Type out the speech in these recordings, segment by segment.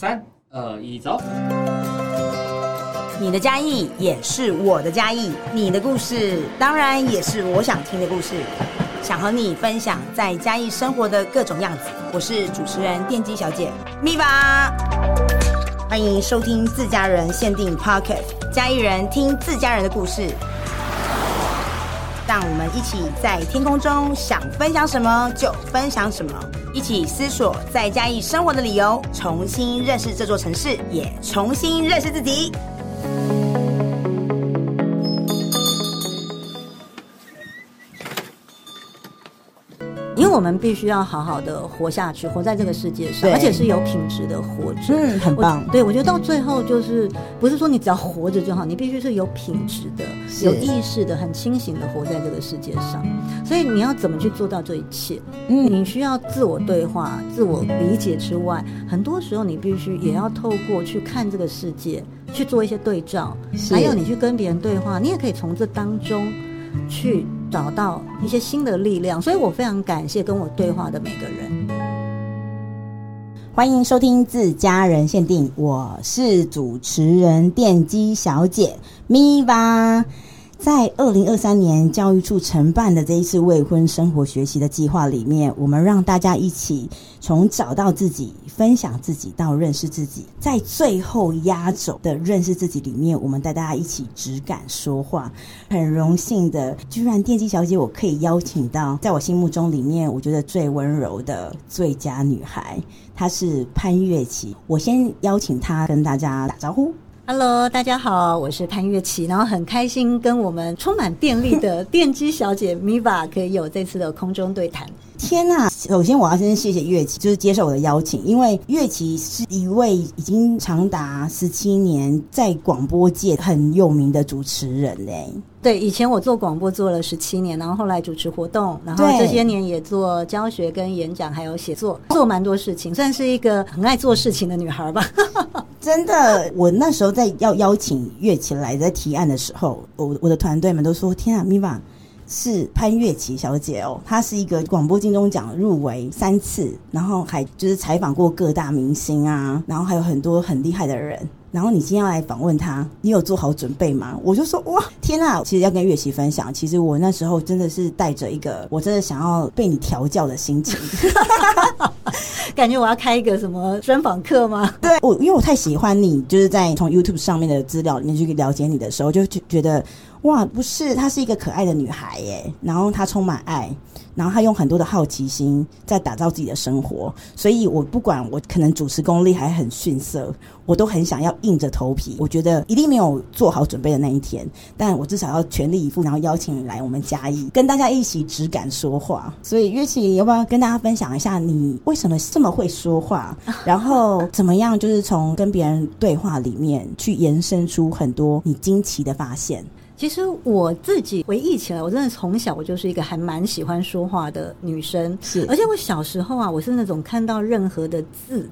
三二一，走！你的嘉义也是我的嘉义，你的故事当然也是我想听的故事，想和你分享在嘉义生活的各种样子。我是主持人电机小姐咪吧，欢迎收听自家人限定 Podcast，嘉义人听自家人的故事。让我们一起在天空中想分享什么就分享什么，一起思索在嘉义生活的理由，重新认识这座城市，也重新认识自己。我们必须要好好的活下去，活在这个世界上，而且是有品质的活着。嗯，很棒。对，我觉得到最后就是不是说你只要活着就好，你必须是有品质的、有意识的、很清醒的活在这个世界上。所以你要怎么去做到这一切？嗯，你需要自我对话、自我理解之外，很多时候你必须也要透过去看这个世界，去做一些对照，还有你去跟别人对话，你也可以从这当中去。找到一些新的力量，所以我非常感谢跟我对话的每个人。欢迎收听自家人限定，我是主持人电机小姐咪吧。在二零二三年教育处承办的这一次未婚生活学习的计划里面，我们让大家一起从找到自己、分享自己到认识自己，在最后压轴的认识自己里面，我们带大家一起只敢说话。很荣幸的，居然电机小姐我可以邀请到，在我心目中里面，我觉得最温柔的最佳女孩，她是潘月琪。我先邀请她跟大家打招呼。Hello，大家好，我是潘月琪，然后很开心跟我们充满电力的电机小姐 Miva 可以有这次的空中对谈。天呐！首先我要先谢谢月琪，就是接受我的邀请，因为月琪是一位已经长达十七年在广播界很有名的主持人嘞。对，以前我做广播做了十七年，然后后来主持活动，然后这些年也做教学跟演讲，还有写作，做蛮多事情，算是一个很爱做事情的女孩吧。真的，我那时候在要邀请月琪来在提案的时候，我我的团队们都说：“天啊，Miva。”是潘月琪小姐哦，她是一个广播金钟奖入围三次，然后还就是采访过各大明星啊，然后还有很多很厉害的人。然后你今天要来访问她，你有做好准备吗？我就说哇，天啊！其实要跟月琪分享，其实我那时候真的是带着一个我真的想要被你调教的心情，感觉我要开一个什么专访课吗？对，我因为我太喜欢你，就是在从 YouTube 上面的资料里面去了解你的时候，就觉得。哇，不是，她是一个可爱的女孩耶，然后她充满爱，然后她用很多的好奇心在打造自己的生活，所以我不管我可能主持功力还很逊色，我都很想要硬着头皮，我觉得一定没有做好准备的那一天，但我至少要全力以赴，然后邀请你来我们嘉义，跟大家一起只敢说话。所以越琦，要不要跟大家分享一下你为什么这么会说话，然后怎么样就是从跟别人对话里面去延伸出很多你惊奇的发现？其实我自己回忆起来，我真的从小我就是一个还蛮喜欢说话的女生，是，而且我小时候啊，我是那种看到任何的字。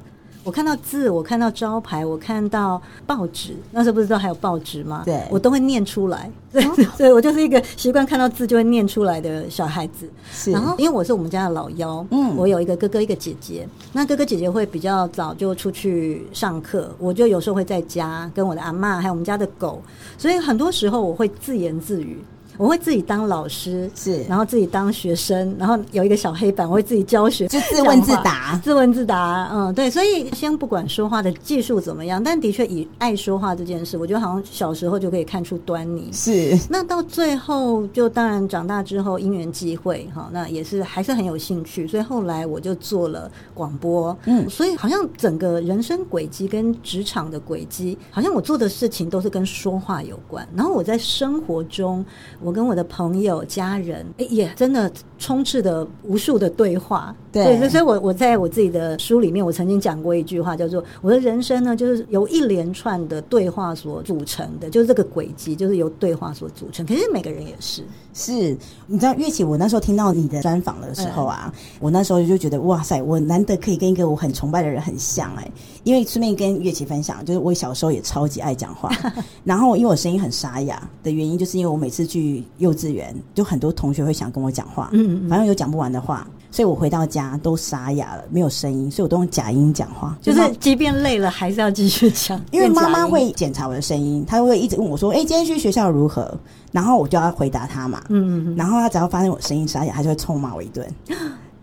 我看到字，我看到招牌，我看到报纸，那时候不是都还有报纸吗？对，我都会念出来。对，哦、所以我就是一个习惯看到字就会念出来的小孩子。是，然后因为我是我们家的老幺，嗯，我有一个哥哥，一个姐姐。那哥哥姐姐会比较早就出去上课，我就有时候会在家跟我的阿嬷还有我们家的狗，所以很多时候我会自言自语。我会自己当老师，是，然后自己当学生，然后有一个小黑板，我会自己教学，就自问自答，自问自答，嗯，对，所以先不管说话的技术怎么样，但的确以爱说话这件事，我觉得好像小时候就可以看出端倪。是，那到最后就当然长大之后因缘际会，哈，那也是还是很有兴趣，所以后来我就做了广播，嗯，所以好像整个人生轨迹跟职场的轨迹，好像我做的事情都是跟说话有关，然后我在生活中。我跟我的朋友、家人，哎，也真的充斥的无数的对话。对，所以，所以我我在我自己的书里面，我曾经讲过一句话，叫做“我的人生呢，就是由一连串的对话所组成的，就是这个轨迹，就是由对话所组成。可是每个人也是，是，你知道，月琪，我那时候听到你的专访的时候啊，嗯、我那时候就觉得，哇塞，我难得可以跟一个我很崇拜的人很像哎、欸，因为顺便跟月琪分享，就是我小时候也超级爱讲话，然后因为我声音很沙哑的原因，就是因为我每次去幼稚园，就很多同学会想跟我讲话，嗯，嗯嗯，反正有讲不完的话。所以我回到家都沙哑了，没有声音，所以我都用假音讲话，就是即便累了还是要继续讲。因为妈妈会检查我的声音，她会一直问我说：“哎，今天去学校如何？”然后我就要回答她嘛。嗯嗯。然后她只要发现我声音沙哑，她就会臭骂我一顿。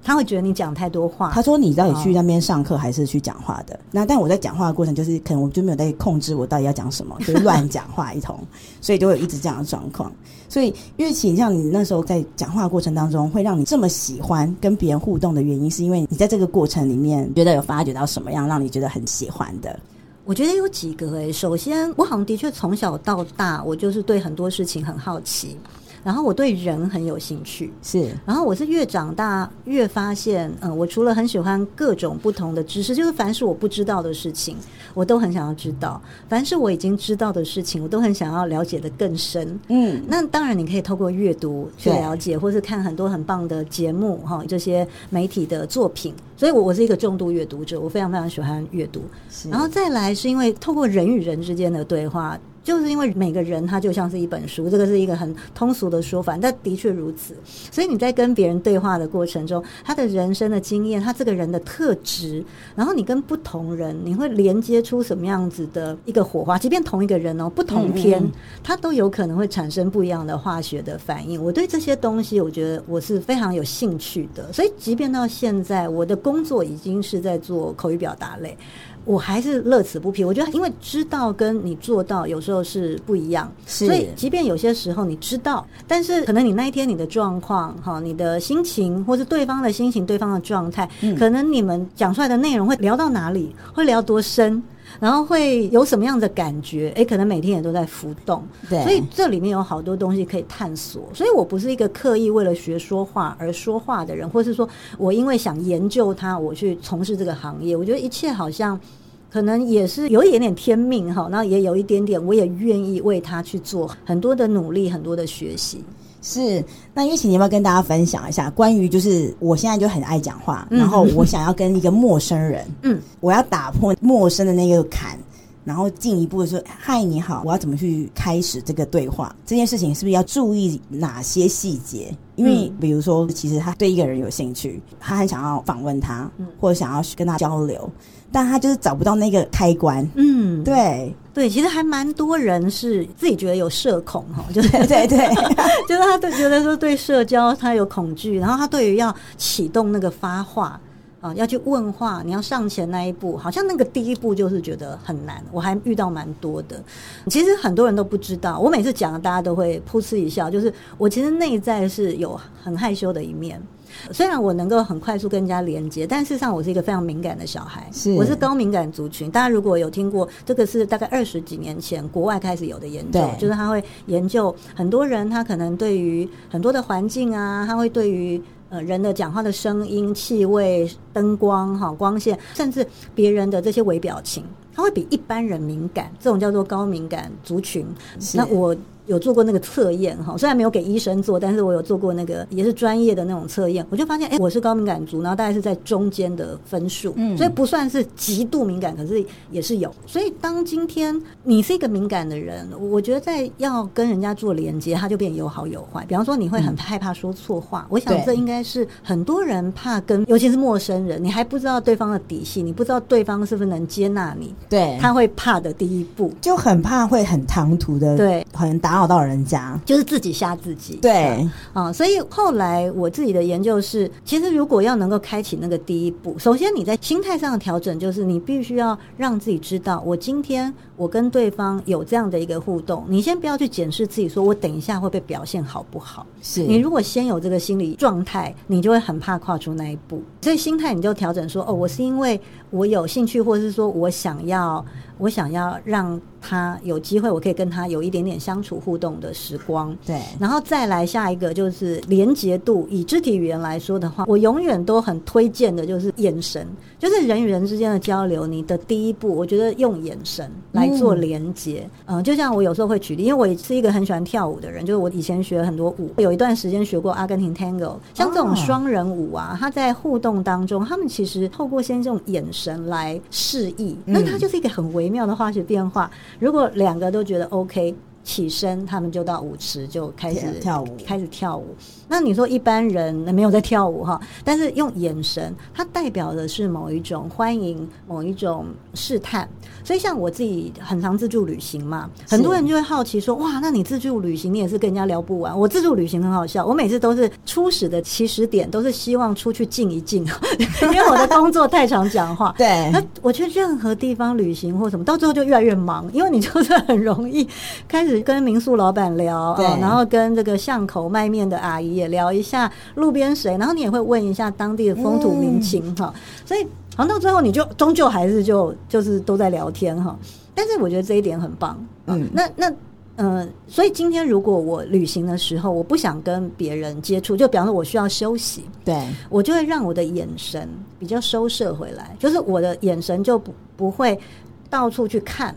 他会觉得你讲太多话。他说：“你到底去那边上课还是去讲话的？”那但我在讲话的过程，就是可能我就没有在控制我到底要讲什么，就是乱讲话一通，所以就会一直这样的状况。所以乐琪，像你那时候在讲话过程当中，会让你这么喜欢跟别人互动的原因，是因为你在这个过程里面觉得有发掘到什么样让你觉得很喜欢的？我觉得有几个诶、首先，我好像的确从小到大，我就是对很多事情很好奇。然后我对人很有兴趣，是。然后我是越长大越发现，嗯，我除了很喜欢各种不同的知识，就是凡是我不知道的事情，我都很想要知道；凡是我已经知道的事情，我都很想要了解的更深。嗯，那当然你可以透过阅读去了解，或是看很多很棒的节目哈，这些媒体的作品。所以我我是一个重度阅读者，我非常非常喜欢阅读。然后再来是因为透过人与人之间的对话。就是因为每个人他就像是一本书，这个是一个很通俗的说法，但的确如此。所以你在跟别人对话的过程中，他的人生的经验，他这个人的特质，然后你跟不同人，你会连接出什么样子的一个火花？即便同一个人哦，不同天，他都有可能会产生不一样的化学的反应。我对这些东西，我觉得我是非常有兴趣的。所以，即便到现在，我的工作已经是在做口语表达类。我还是乐此不疲。我觉得，因为知道跟你做到有时候是不一样，所以即便有些时候你知道，但是可能你那一天你的状况、哈，你的心情，或是对方的心情、对方的状态，嗯、可能你们讲出来的内容会聊到哪里，会聊多深。然后会有什么样的感觉？诶，可能每天也都在浮动，对，所以这里面有好多东西可以探索。所以我不是一个刻意为了学说话而说话的人，或是说我因为想研究它，我去从事这个行业。我觉得一切好像可能也是有一点点天命哈，那也有一点点，我也愿意为他去做很多的努力，很多的学习。是，那玉琪，你要不要跟大家分享一下关于就是我现在就很爱讲话，嗯、然后我想要跟一个陌生人，嗯，我要打破陌生的那个坎，然后进一步的说，嗨，你好，我要怎么去开始这个对话？这件事情是不是要注意哪些细节？因为比如说，其实他对一个人有兴趣，他很想要访问他，或者想要跟他交流。但他就是找不到那个开关，嗯，对对，其实还蛮多人是自己觉得有社恐哈，就是对对，对 就是他都觉得说对社交他有恐惧，然后他对于要启动那个发话啊，要去问话，你要上前那一步，好像那个第一步就是觉得很难。我还遇到蛮多的，其实很多人都不知道，我每次讲大家都会噗嗤一笑，就是我其实内在是有很害羞的一面。虽然我能够很快速跟人家连接，但事实上我是一个非常敏感的小孩。是，我是高敏感族群。大家如果有听过，这个是大概二十几年前国外开始有的研究，就是他会研究很多人，他可能对于很多的环境啊，他会对于呃人的讲话的声音、气味、灯光、哈光线，甚至别人的这些微表情，他会比一般人敏感。这种叫做高敏感族群。那我。有做过那个测验哈，虽然没有给医生做，但是我有做过那个也是专业的那种测验，我就发现，哎、欸，我是高敏感族，然后大概是在中间的分数，嗯，所以不算是极度敏感，可是也是有。所以当今天你是一个敏感的人，我觉得在要跟人家做连接，他就变有好有坏。比方说，你会很害怕说错话，嗯、我想这应该是很多人怕跟，尤其是陌生人，你还不知道对方的底细，你不知道对方是不是能接纳你，对，他会怕的第一步，就很怕会很唐突的，对，很打。打扰到人家，就是自己吓自己。对。啊，所以后来我自己的研究是，其实如果要能够开启那个第一步，首先你在心态上的调整，就是你必须要让自己知道，我今天我跟对方有这样的一个互动，你先不要去检视自己，说我等一下会被表现好不好？是你如果先有这个心理状态，你就会很怕跨出那一步。所以心态你就调整说，哦，我是因为我有兴趣，或者是说我想要，我想要让。他有机会，我可以跟他有一点点相处互动的时光。对，然后再来下一个就是连结度。以肢体语言来说的话，我永远都很推荐的就是眼神，就是人与人之间的交流。你的第一步，我觉得用眼神来做连接。嗯，嗯，就像我有时候会举例，因为我是一个很喜欢跳舞的人，就是我以前学了很多舞，有一段时间学过阿根廷 Tango，像这种双人舞啊，他在互动当中，他们其实透过先这种眼神来示意，那它就是一个很微妙的化学变化。如果两个都觉得 OK，起身，他们就到舞池就开始跳舞，开始跳舞。那你说一般人没有在跳舞哈，但是用眼神，它代表的是某一种欢迎，某一种试探。所以像我自己很常自助旅行嘛，很多人就会好奇说：哇，那你自助旅行，你也是跟人家聊不完。我自助旅行很好笑，我每次都是初始的起始点都是希望出去静一静，因为我的工作太常讲话。对，那我去任何地方旅行或什么，到最后就越来越忙，因为你就是很容易开始跟民宿老板聊，对，然后跟这个巷口卖面的阿姨也聊一下路边谁，然后你也会问一下当地的风土民情哈，所以。好，到最后你就终究还是就就是都在聊天哈，但是我觉得这一点很棒，嗯，那那呃，所以今天如果我旅行的时候，我不想跟别人接触，就比方说我需要休息，对，我就会让我的眼神比较收摄回来，就是我的眼神就不不会到处去看，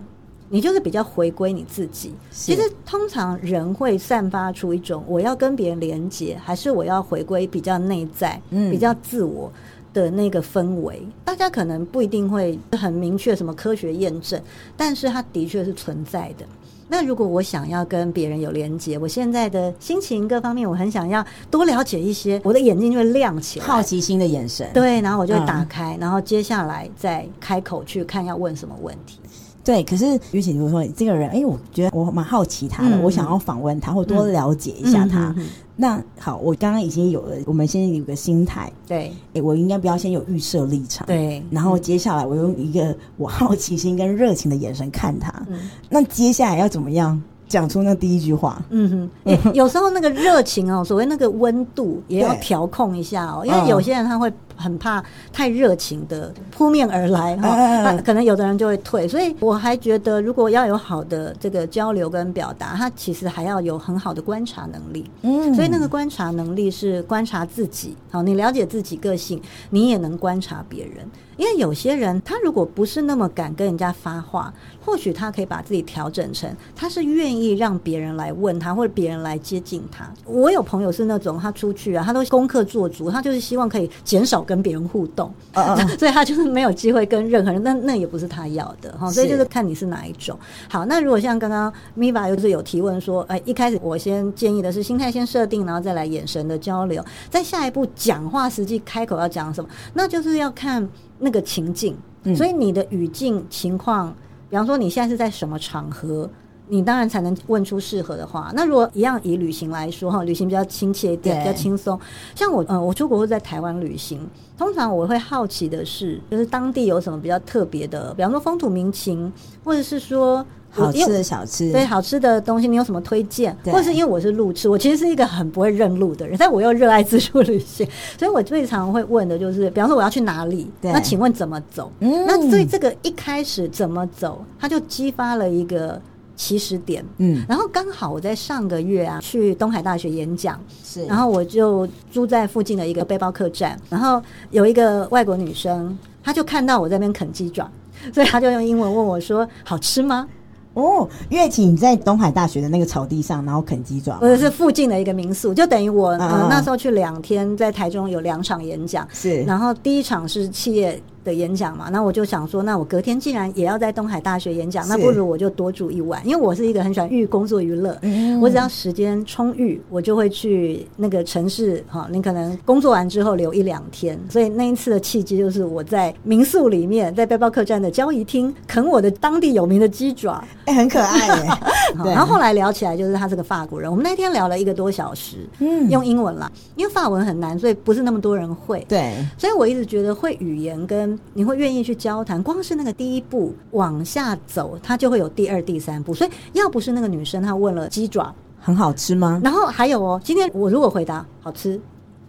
你就是比较回归你自己。其实通常人会散发出一种我要跟别人连接，还是我要回归比较内在，嗯，比较自我。的那个氛围，大家可能不一定会很明确什么科学验证，但是它的确是存在的。那如果我想要跟别人有连接，我现在的心情各方面，我很想要多了解一些，我的眼睛就会亮起来，好奇心的眼神，对，然后我就会打开，嗯、然后接下来再开口去看要问什么问题。对，可是于琦如果说这个人，哎，我觉得我蛮好奇他的，嗯、我想要访问他，或多了解一下他。那好，我刚刚已经有了，我们先有个心态，对，诶，我应该不要先有预设立场，对，然后接下来我用一个我好奇心跟热情的眼神看他，嗯，那接下来要怎么样？讲出那第一句话，嗯哼，欸、有时候那个热情哦，所谓那个温度也要调控一下哦，因为有些人他会很怕太热情的扑面而来哈，那可能有的人就会退，所以我还觉得如果要有好的这个交流跟表达，他其实还要有很好的观察能力，嗯，所以那个观察能力是观察自己，好，你了解自己个性，你也能观察别人。因为有些人，他如果不是那么敢跟人家发话，或许他可以把自己调整成，他是愿意让别人来问他，或者别人来接近他。我有朋友是那种，他出去啊，他都功课做足，他就是希望可以减少跟别人互动，uh uh. 所以他就是没有机会跟任何人。那那也不是他要的哈，所以就是看你是哪一种。好，那如果像刚刚 Miva 又是有提问说，哎，一开始我先建议的是心态先设定，然后再来眼神的交流，再下一步讲话实际开口要讲什么，那就是要看。那个情境，所以你的语境情况，比方说你现在是在什么场合，你当然才能问出适合的话。那如果一样以旅行来说哈，旅行比较亲切一点，比较轻松。像我，嗯，我出国会在台湾旅行，通常我会好奇的是，就是当地有什么比较特别的，比方说风土民情，或者是说。好吃的小吃，对好吃的东西，你有什么推荐？或者是因为我是路痴，我其实是一个很不会认路的人，但我又热爱自助旅行，所以我最常会问的就是，比方说我要去哪里，那请问怎么走？嗯，那所以这个一开始怎么走，它就激发了一个起始点。嗯，然后刚好我在上个月啊去东海大学演讲，是，然后我就住在附近的一个背包客栈，然后有一个外国女生，她就看到我在那边啃鸡爪，所以她就用英文问我说：“好吃吗？”哦，岳婷在东海大学的那个草地上，然后啃鸡爪，或者是附近的一个民宿，就等于我、嗯呃、那时候去两天，在台中有两场演讲，是，然后第一场是企业。的演讲嘛，那我就想说，那我隔天既然也要在东海大学演讲，那不如我就多住一晚，因为我是一个很喜欢寓工作娱乐，嗯，我只要时间充裕，我就会去那个城市哈。你可能工作完之后留一两天，所以那一次的契机就是我在民宿里面，在背包客栈的交易厅啃我的当地有名的鸡爪，哎、欸，很可爱耶。然后后来聊起来，就是他是个法国人，我们那天聊了一个多小时，嗯，用英文啦，因为法文很难，所以不是那么多人会，对，所以我一直觉得会语言跟你会愿意去交谈，光是那个第一步往下走，他就会有第二、第三步。所以要不是那个女生，她问了鸡爪很好吃吗？然后还有哦，今天我如果回答好吃。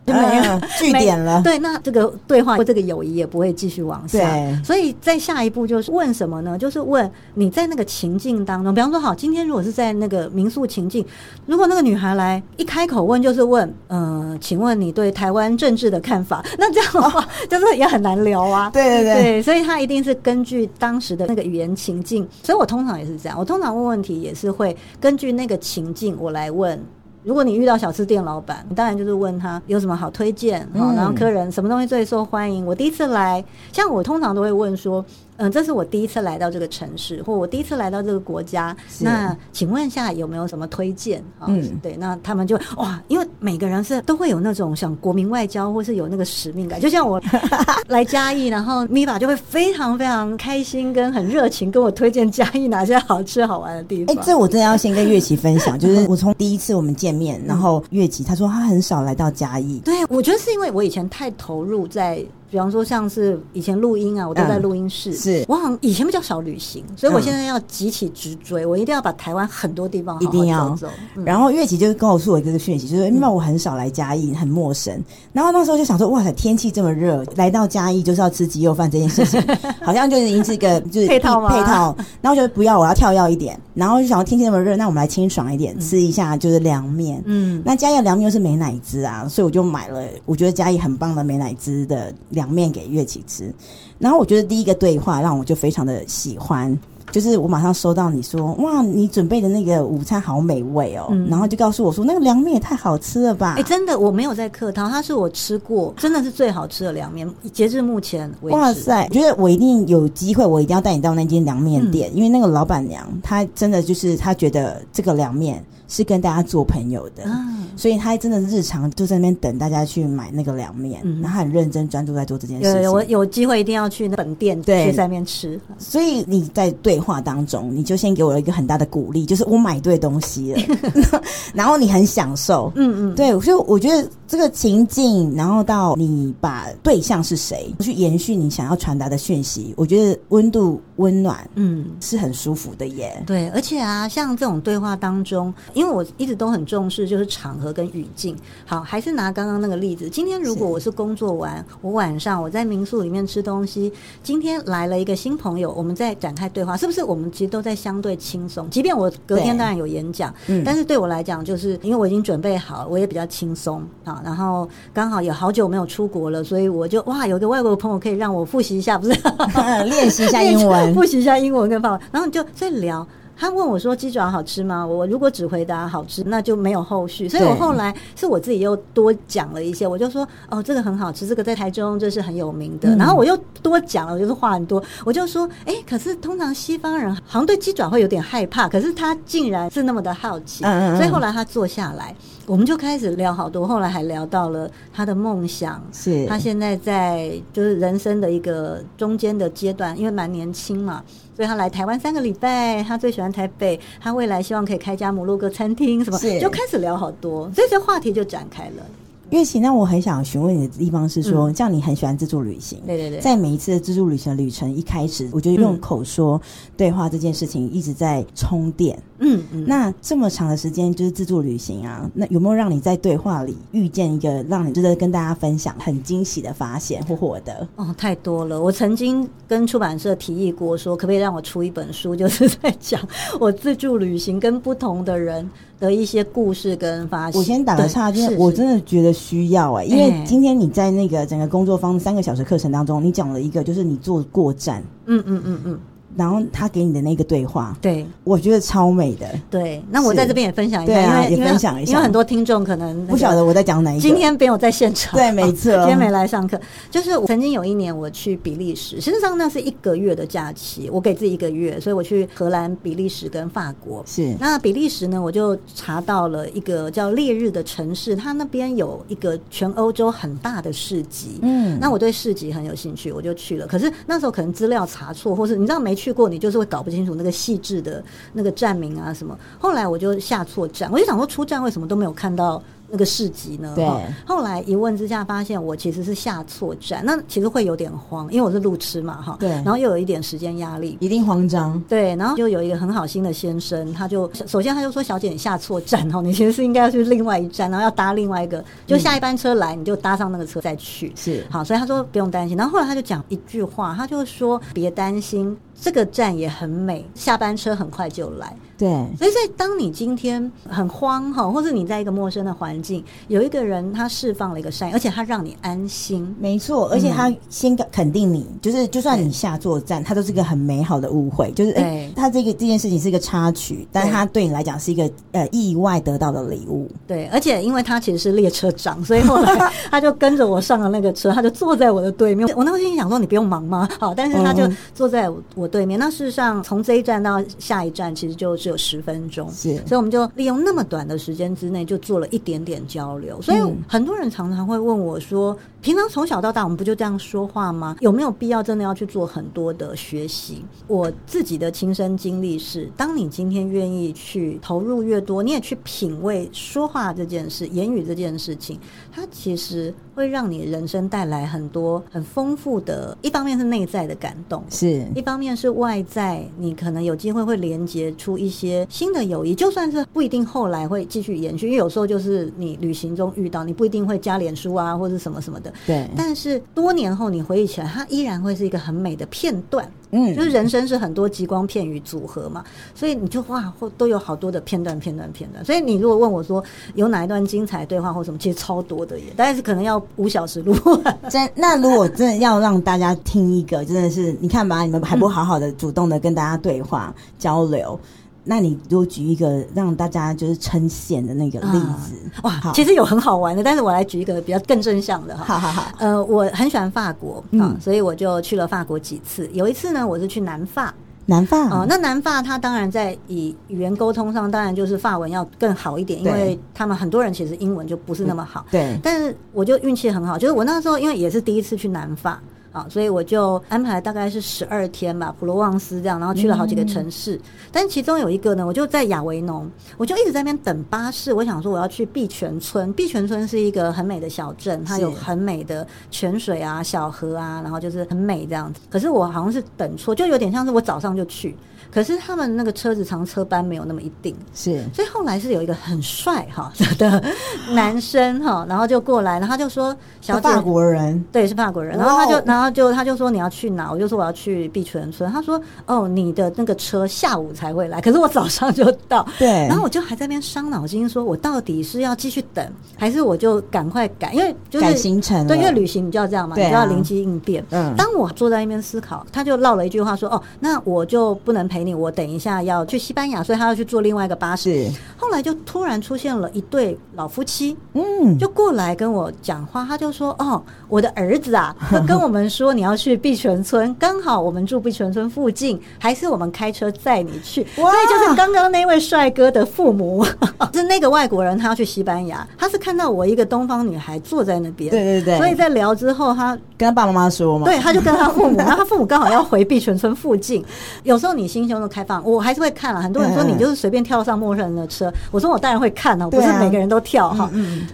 就没有句点了，对，那这个对话或这个友谊也不会继续往下。对，所以在下一步就是问什么呢？就是问你在那个情境当中，比方说，好，今天如果是在那个民宿情境，如果那个女孩来一开口问，就是问，嗯、呃，请问你对台湾政治的看法？那这样的话，就是也很难聊啊。对对对，对，所以他一定是根据当时的那个语言情境。所以我通常也是这样，我通常问问题也是会根据那个情境我来问。如果你遇到小吃店老板，你当然就是问他有什么好推荐，嗯，然后客人什么东西最受欢迎。我第一次来，像我通常都会问说，嗯，这是我第一次来到这个城市，或我第一次来到这个国家。那请问一下有没有什么推荐？嗯，对，那他们就哇，因为每个人是都会有那种想国民外交，或是有那个使命感。就像我 来嘉义，然后 Miva 就会非常非常开心跟很热情跟我推荐嘉义哪些好吃好玩的地方。哎、欸，这我真的要先跟月琪分享，就是我从第一次我们见面，然后月琪他说他很少来到嘉义。对，我觉得是因为我以前太投入在。比方说，像是以前录音啊，我都在录音室。嗯、是我好像以前比较少旅行，所以我现在要急起直追，嗯、我一定要把台湾很多地方好好走走，一定要。嗯、然后月琪就告诉我一个讯息，就是因为我很少来嘉义，很陌生。然后那时候就想说，哇塞，天气这么热，来到嘉义就是要吃鸡肉饭这件事情，好像就已经是一个就是 配套吗？配套。然后就不要，我要跳跃一点。然后就想说天气那么热，那我们来清爽一点，嗯、吃一下就是凉面。嗯，那嘉义凉面又是美乃滋啊，所以我就买了，我觉得嘉义很棒的美乃滋的凉面给月琪吃，然后我觉得第一个对话让我就非常的喜欢，就是我马上收到你说哇，你准备的那个午餐好美味哦，嗯、然后就告诉我说那个凉面也太好吃了吧？哎，真的我没有在客套，它是我吃过真的是最好吃的凉面，截至目前为止。哇塞，我觉得我一定有机会，我一定要带你到那间凉面店，嗯、因为那个老板娘她真的就是她觉得这个凉面是跟大家做朋友的。嗯所以他真的日常就在那边等大家去买那个凉面，嗯、然后他很认真专注在做这件事情。对，我有机会一定要去那本店，对，去在那边吃。所以你在对话当中，你就先给我了一个很大的鼓励，就是我买对东西了，然后你很享受。嗯嗯，对，所以我觉得这个情境，然后到你把对象是谁去延续你想要传达的讯息，我觉得温度温暖，嗯，是很舒服的耶。对，而且啊，像这种对话当中，因为我一直都很重视就是场合。跟语境好，还是拿刚刚那个例子。今天如果我是工作完，我晚上我在民宿里面吃东西，今天来了一个新朋友，我们在展开对话，是不是？我们其实都在相对轻松。即便我隔天当然有演讲，嗯，但是对我来讲，就是因为我已经准备好，我也比较轻松啊。然后刚好有好久没有出国了，所以我就哇，有个外国的朋友可以让我复习一下，不是 练习一下英文，复习一下英文跟法文，然后你就在聊。他问我说：“鸡爪好吃吗？”我如果只回答好吃，那就没有后续。所以我后来是我自己又多讲了一些，我就说：“哦，这个很好吃，这个在台中这是很有名的。”然后我又多讲了，我就是话很多，我就说：“哎，可是通常西方人好像对鸡爪会有点害怕，可是他竟然是那么的好奇。”所以后来他坐下来，我们就开始聊好多。后来还聊到了他的梦想，是他现在在就是人生的一个中间的阶段，因为蛮年轻嘛。所以他来台湾三个礼拜，他最喜欢台北，他未来希望可以开家摩洛哥餐厅，什么就开始聊好多，所以这话题就展开了。月琪，那我很想询问你的地方是说，像你很喜欢自助旅行，对对对，在每一次的自助旅行的旅程一开始，我觉得用口说对话这件事情一直在充电。嗯嗯，那这么长的时间就是自助旅行啊，那有没有让你在对话里遇见一个让你值得跟大家分享很惊喜的发现或获得？哦，太多了。我曾经跟出版社提议过，说可不可以让我出一本书，就是在讲我自助旅行跟不同的人的一些故事跟发现。我先打个岔，就是我真的觉得需要哎、欸，因为今天你在那个整个工作坊三个小时课程当中，你讲了一个就是你坐过站，嗯嗯嗯嗯。然后他给你的那个对话，对，我觉得超美的。对，那我在这边也分享一下，对啊，也分享一下，因为很多听众可能不晓得我在讲哪一个。今天没有在现场，对，没错，今天没来上课。就是我曾经有一年我去比利时，实际上那是一个月的假期，我给自己一个月，所以我去荷兰、比利时跟法国。是，那比利时呢，我就查到了一个叫烈日的城市，它那边有一个全欧洲很大的市集。嗯，那我对市集很有兴趣，我就去了。可是那时候可能资料查错，或是你知道没去过，你就是会搞。不清楚那个细致的那个站名啊什么，后来我就下错站，我就想说出站为什么都没有看到。那个市集呢？对。后来一问之下，发现我其实是下错站，那其实会有点慌，因为我是路痴嘛，哈。对。然后又有一点时间压力，一定慌张。对。然后就有一个很好心的先生，他就首先他就说：“小姐，你下错站哦，你其实是应该要去另外一站，然后要搭另外一个，就下一班车来，你就搭上那个车再去。”是。好，所以他说不用担心。然后后来他就讲一句话，他就说：“别担心，这个站也很美，下班车很快就来。”对。所以在当你今天很慌哈，或者你在一个陌生的环境。有一个人，他释放了一个善意，而且他让你安心。没错，而且他先肯定你，就是就算你下错站，他都是一个很美好的误会。就是哎，他这个这件事情是一个插曲，但是他对你来讲是一个呃意外得到的礼物。对，而且因为他其实是列车长，所以后来 他就跟着我上了那个车，他就坐在我的对面。我那时候心里想说：“你不用忙吗？”好，但是他就坐在我对面。嗯、那事实上，从这一站到下一站，其实就只有十分钟。是，所以我们就利用那么短的时间之内，就做了一点点交流。所以很多人常常会问我说：“平常从小到大，我们不就这样说话吗？有没有必要真的要去做很多的学习？”我自己的亲身经历是：当你今天愿意去投入越多，你也去品味说话这件事、言语这件事情，它其实会让你人生带来很多很丰富的。一方面是内在的感动，是一方面是外在，你可能有机会会连接出一些新的友谊，就算是不一定后来会继续延续，因为有时候就是你旅行中遇到，你不一定会加脸书啊，或者什么什么的。对，但是多年后你回忆起来，它依然会是一个很美的片段。嗯，就是人生是很多极光片语组合嘛，所以你就哇，都有好多的片段、片段、片段。所以你如果问我说有哪一段精彩对话或什么，其实超多的耶，但是可能要五小时录完。真那如果真的要让大家听一个，真的是你看吧，你们还不好好的主动的跟大家对话、嗯、交流。那你如果举一个让大家就是称羡的那个例子，啊、哇，其实有很好玩的，但是我来举一个比较更正向的哈。好好好，呃，我很喜欢法国啊，嗯、所以我就去了法国几次。有一次呢，我是去南法，南法啊、呃，那南法它当然在以语言沟通上，当然就是法文要更好一点，因为他们很多人其实英文就不是那么好。对，但是我就运气很好，就是我那时候因为也是第一次去南法。所以我就安排大概是十二天吧，普罗旺斯这样，然后去了好几个城市。嗯、但其中有一个呢，我就在亚维农，我就一直在那边等巴士。我想说我要去碧泉村，碧泉村是一个很美的小镇，它有很美的泉水啊、小河啊，然后就是很美这样子。可是我好像是等错，就有点像是我早上就去。可是他们那个车子长车班没有那么一定，是，所以后来是有一个很帅哈 的男生哈，然后就过来，然后他就说：“小姐，法国人，对，是法国人。”然后他就，然后就他就说：“你要去哪？”我就说：“我要去碧泉村。”他说：“哦，你的那个车下午才会来，可是我早上就到。”对，然后我就还在那边伤脑筋，说我到底是要继续等，还是我就赶快改？因为就是改行程，对，因为旅行你就要这样嘛，你就要灵机应变。嗯，当我坐在那边思考，他就唠了一句话说：“哦，那我就不能陪。”我等一下要去西班牙，所以他要去坐另外一个巴士。后来就突然出现了一对老夫妻，嗯，就过来跟我讲话。他就说：“哦，我的儿子啊，跟我们说你要去碧泉村，刚好我们住碧泉村附近，还是我们开车载你去。哇所以就是刚刚那位帅哥的父母，是那个外国人，他要去西班牙，他是看到我一个东方女孩坐在那边，对对对，所以在聊之后，他跟他爸爸妈妈说嘛，对，他就跟他父母，然后他父母刚好要回碧泉村附近。有时候你心胸都开放，我还是会看了。很多人说你就是随便跳上陌生人的车，我说我当然会看了，不是每个人都跳哈。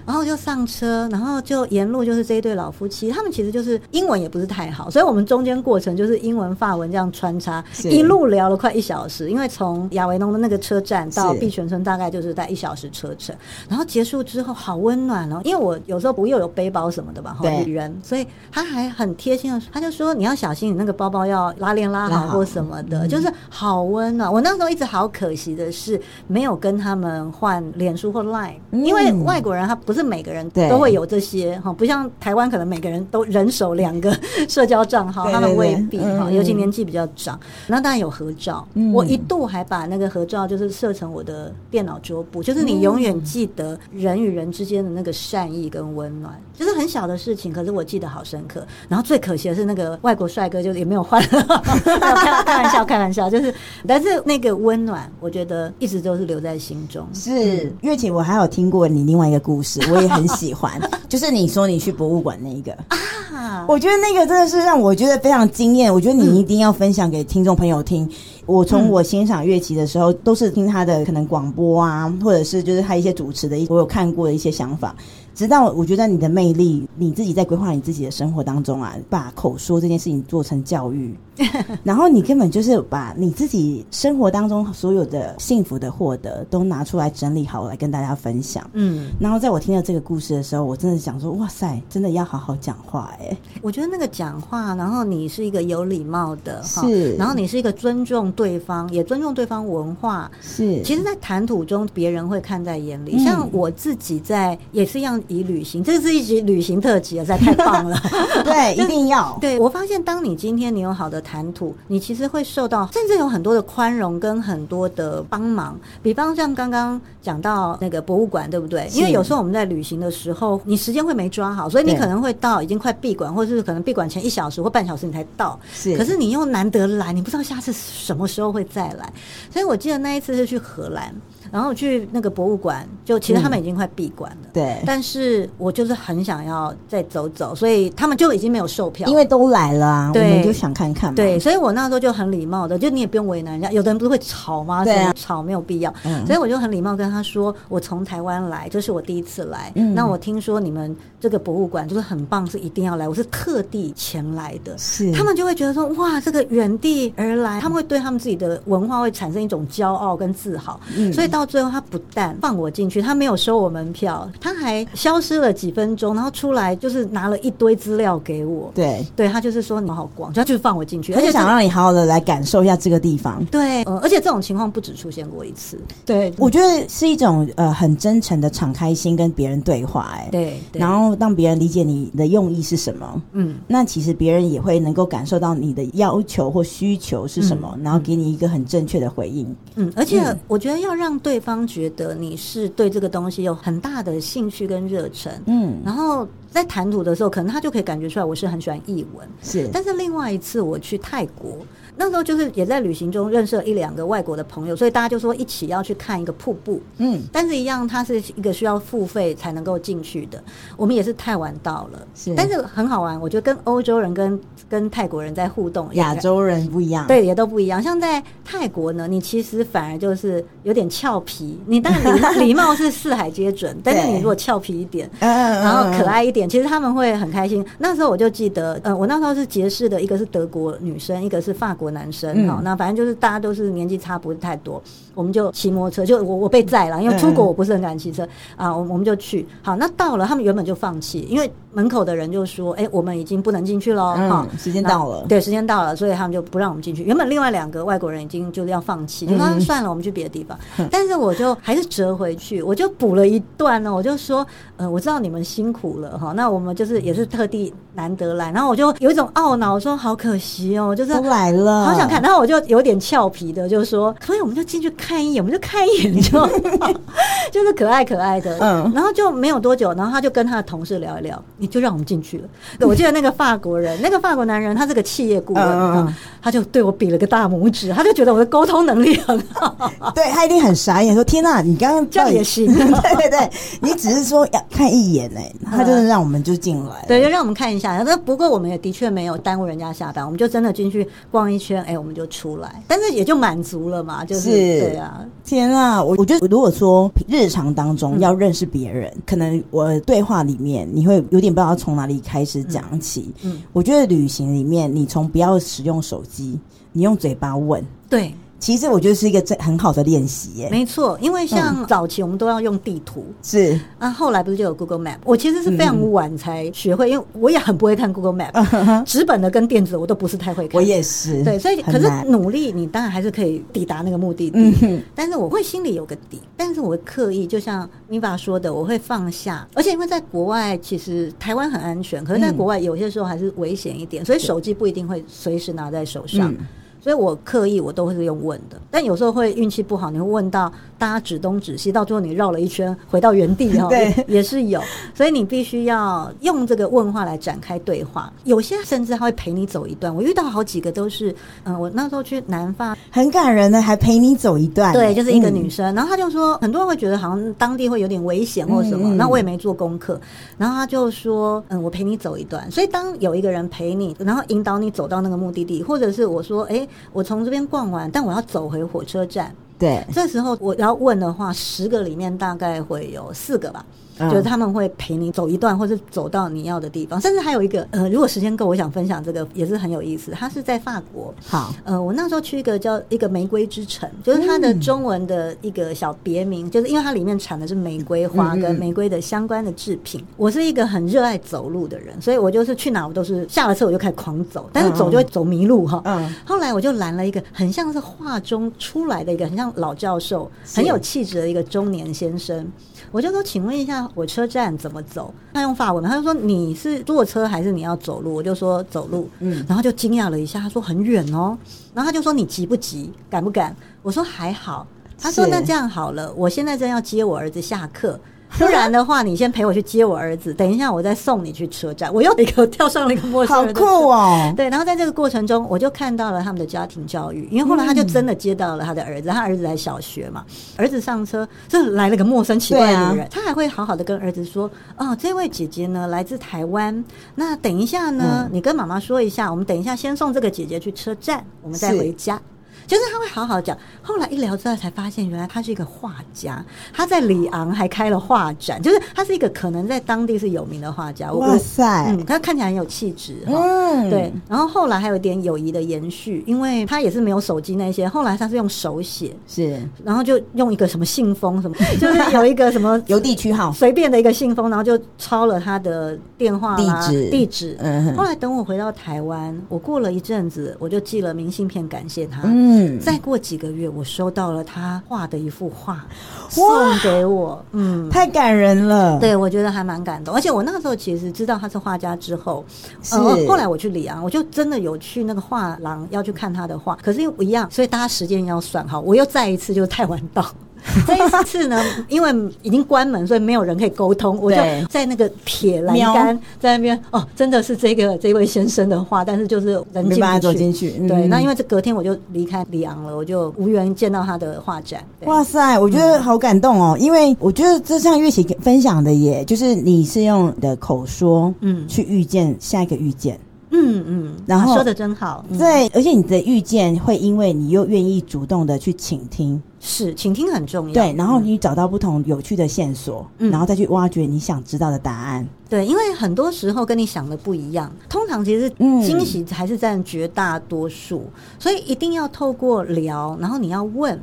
然后就上车，然后就沿路就是这一对老夫妻，他们其实就是英文也不是太好，所以我们中间过程就是英文、法文这样穿插，一路聊了快一小时。因为从亚维农的那个车站到碧泉村大概就是在一小时车程，然后结束之后好温暖哦，因为我有时候不又有背包什么的嘛，女人，所以他还很贴心的，他就说你要小心你那个包包要拉链拉好或什么的，就是好温暖。我那时候一直好可惜的是没有跟他们换脸书或 Line，因为外国人他不是每个人都会有这些哈，不像台湾可能每个人都人手两个 社交账号，他们未必哈，尤其年纪比较长。那当然有合照，我一度还把那个合照就是设成我的电脑桌布，就是你永远记得人与人之间的那个善意跟温暖，就是很小的事情，可是我记得好深刻。然后最可惜的是那个外国帅哥就也没有换，开 开玩笑开玩笑，就是但是那个温暖，我觉得一直都是留在心中。是月琴，我还有听过你另外一个故事，我也很喜欢，就是你说你去博物馆那一个啊，我觉得那个真的是让我觉得非常惊艳。我觉得你一定要分享给听众朋友听。我从我欣赏乐器的时候，都是听他的可能广播啊，或者是就是他一些主持的，我有看过的一些想法。直到我觉得你的魅力，你自己在规划你自己的生活当中啊，把口说这件事情做成教育，然后你根本就是把你自己生活当中所有的幸福的获得都拿出来整理好来跟大家分享。嗯，然后在我听到这个故事的时候，我真的想说，哇塞，真的要好好讲话哎！我觉得那个讲话，然后你是一个有礼貌的，是，然后你是一个尊重对方，也尊重对方文化。是，其实，在谈吐中，别人会看在眼里。嗯、像我自己在也是一样以旅行，这是一集旅行特辑啊，实在太棒了。对，一定要。对，我发现，当你今天你有好的谈吐，你其实会受到甚至有很多的宽容跟很多的帮忙。比方像刚刚讲到那个博物馆，对不对？因为有时候我们在旅行的时候，你时间会没抓好，所以你可能会到已经快闭馆，或者是可能闭馆前一小时或半小时你才到。是，可是你又难得来，你不知道下次什么时候会再来。所以我记得那一次是去荷兰。然后去那个博物馆，就其实他们已经快闭馆了。嗯、对，但是我就是很想要再走走，所以他们就已经没有售票，因为都来了啊，对我们就想看看嘛。对，所以我那时候就很礼貌的，就你也不用为难人家，有的人不是会吵吗？对啊，吵没有必要。嗯，所以我就很礼貌跟他说，我从台湾来，这是我第一次来。嗯，那我听说你们这个博物馆就是很棒，是一定要来，我是特地前来的。是，他们就会觉得说，哇，这个远地而来，他们会对他们自己的文化会产生一种骄傲跟自豪。嗯，所以到。到最后，他不但放我进去，他没有收我门票，他还消失了几分钟，然后出来就是拿了一堆资料给我。对，对他就是说你好逛，他就放我进去，而且想让你好好的来感受一下这个地方。对，呃，而且这种情况不止出现过一次。对，我觉得是一种呃很真诚的敞开心跟别人对话，哎，对，然后让别人理解你的用意是什么。嗯，那其实别人也会能够感受到你的要求或需求是什么，嗯，然后给你一个很正确的回应。嗯，而且我觉得要让对。方觉得你是对这个东西有很大的兴趣跟热忱，嗯，然后在谈吐的时候，可能他就可以感觉出来我是很喜欢译文，是。但是另外一次我去泰国。那时候就是也在旅行中认识了一两个外国的朋友，所以大家就说一起要去看一个瀑布。嗯，但是一样，它是一个需要付费才能够进去的。我们也是太晚到了，是，但是很好玩。我觉得跟欧洲人跟跟泰国人在互动，亚洲人不一样，对，也都不一样。像在泰国呢，你其实反而就是有点俏皮。你当然礼 礼貌是四海皆准，但是你如果俏皮一点，然后可爱一点，其实他们会很开心。那时候我就记得，呃，我那时候是结识的一个是德国女生，一个是法国。男生好，那反正就是大家都是年纪差不是太多，我们就骑摩托车，就我我被载了，因为出国我不是很敢骑车啊，我我们就去。好，那到了，他们原本就放弃，因为门口的人就说：“哎，我们已经不能进去了，哈，时间到了。”对，时间到了，所以他们就不让我们进去。原本另外两个外国人已经就是要放弃，就说算了，我们去别的地方。但是我就还是折回去，我就补了一段呢，我就说：“呃，我知道你们辛苦了哈，那我们就是也是特地难得来，然后我就有一种懊恼，我说好可惜哦，就是都来了。”好想看，然后我就有点俏皮的，就是说，所以我们就进去看一眼，我们就看一眼就，就是可爱可爱的，嗯，然后就没有多久，然后他就跟他的同事聊一聊，你就让我们进去了。我记得那个法国人，那个法国男人，他是个企业顾问，嗯，他就对我比了个大拇指，他就觉得我的沟通能力很好，对，他一定很傻眼，说天哪，你刚刚这样也行，对对对，你只是说要看一眼哎，他就是让我们就进来，对，就让我们看一下。那不过我们也的确没有耽误人家下班，我们就真的进去逛一圈。哎，我们就出来，但是也就满足了嘛，就是，是对啊。天啊，我我觉得如果说日常当中要认识别人，嗯、可能我对话里面你会有点不知道从哪里开始讲起。嗯，我觉得旅行里面，你从不要使用手机，你用嘴巴问，对。其实我觉得是一个很好的练习耶。没错，因为像早期我们都要用地图，是啊，后来不是就有 Google Map？我其实是非常晚才学会，因为我也很不会看 Google Map，纸本的跟电子的我都不是太会看。我也是，对，所以可是努力，你当然还是可以抵达那个目的地。但是我会心里有个底，但是我刻意，就像米法说的，我会放下。而且因为在国外，其实台湾很安全，可是在国外有些时候还是危险一点，所以手机不一定会随时拿在手上。所以我刻意我都会是用问的，但有时候会运气不好，你会问到大家指东指西，到最后你绕了一圈回到原地哈，对，也是有。所以你必须要用这个问话来展开对话。有些甚至他会陪你走一段，我遇到好几个都是，嗯，我那时候去南方，很感人的，还陪你走一段。对，就是一个女生，嗯、然后他就说，很多人会觉得好像当地会有点危险或什么，那、嗯嗯、我也没做功课，然后他就说，嗯，我陪你走一段。所以当有一个人陪你，然后引导你走到那个目的地，或者是我说，哎。我从这边逛完，但我要走回火车站。对，这时候我要问的话，十个里面大概会有四个吧。嗯、就是他们会陪你走一段，或者走到你要的地方。甚至还有一个，呃，如果时间够，我想分享这个也是很有意思。它是在法国，好，呃，我那时候去一个叫一个玫瑰之城，就是它的中文的一个小别名，嗯、就是因为它里面产的是玫瑰花跟玫瑰的相关的制品。我是一个很热爱走路的人，所以我就是去哪我都是下了车我就开始狂走，但是走就会走迷路哈。嗯，后来我就拦了一个很像是画中出来的一个很像老教授，很有气质的一个中年先生。我就说，请问一下，火车站怎么走？他用法文，他就说你是坐车还是你要走路？我就说走路，嗯，然后就惊讶了一下，他说很远哦，然后他就说你急不急，赶不赶？我说还好，他说那这样好了，我现在正要接我儿子下课。不然的话，你先陪我去接我儿子，等一下我再送你去车站。我又一个跳上了一个陌生人，好酷哦！对，然后在这个过程中，我就看到了他们的家庭教育，因为后来他就真的接到了他的儿子，他儿子在小学嘛。儿子上车，这来了个陌生奇怪的女人，他还会好好的跟儿子说：“哦，这位姐姐呢来自台湾，那等一下呢，你跟妈妈说一下，我们等一下先送这个姐姐去车站，我们再回家。”就是他会好好讲，后来一聊之后才发现，原来他是一个画家，他在里昂还开了画展，就是他是一个可能在当地是有名的画家。哇塞，嗯，他看起来很有气质，嗯，对。然后后来还有一点友谊的延续，因为他也是没有手机那些，后来他是用手写，是，然后就用一个什么信封什么，就是有一个什么 邮递区号，随便的一个信封，然后就抄了他的电话地址地址。嗯，后来等我回到台湾，我过了一阵子，我就寄了明信片感谢他。嗯。嗯，再过几个月，我收到了他画的一幅画，送给我，嗯，太感人了。对，我觉得还蛮感动。而且我那个时候其实知道他是画家之后，是、呃、后来我去里昂，我就真的有去那个画廊要去看他的画。可是又不一样，所以大家时间要算好。我又再一次就太晚到。这一次呢，因为已经关门，所以没有人可以沟通。我就在那个铁栏杆在那边哦，真的是这个这位先生的话，但是就是人没办法走进去。对，那因为这隔天我就离开里昂了，我就无缘见到他的画展。哇塞，我觉得好感动哦，因为我觉得这像乐琪分享的耶，就是你是用你的口说，嗯，去遇见下一个遇见。嗯嗯，然后说的真好，对，而且你的遇见会因为你又愿意主动的去倾听，是倾听很重要，对，然后你找到不同有趣的线索，嗯，然后再去挖掘你想知道的答案，对，因为很多时候跟你想的不一样，通常其实惊喜还是占绝大多数，所以一定要透过聊，然后你要问。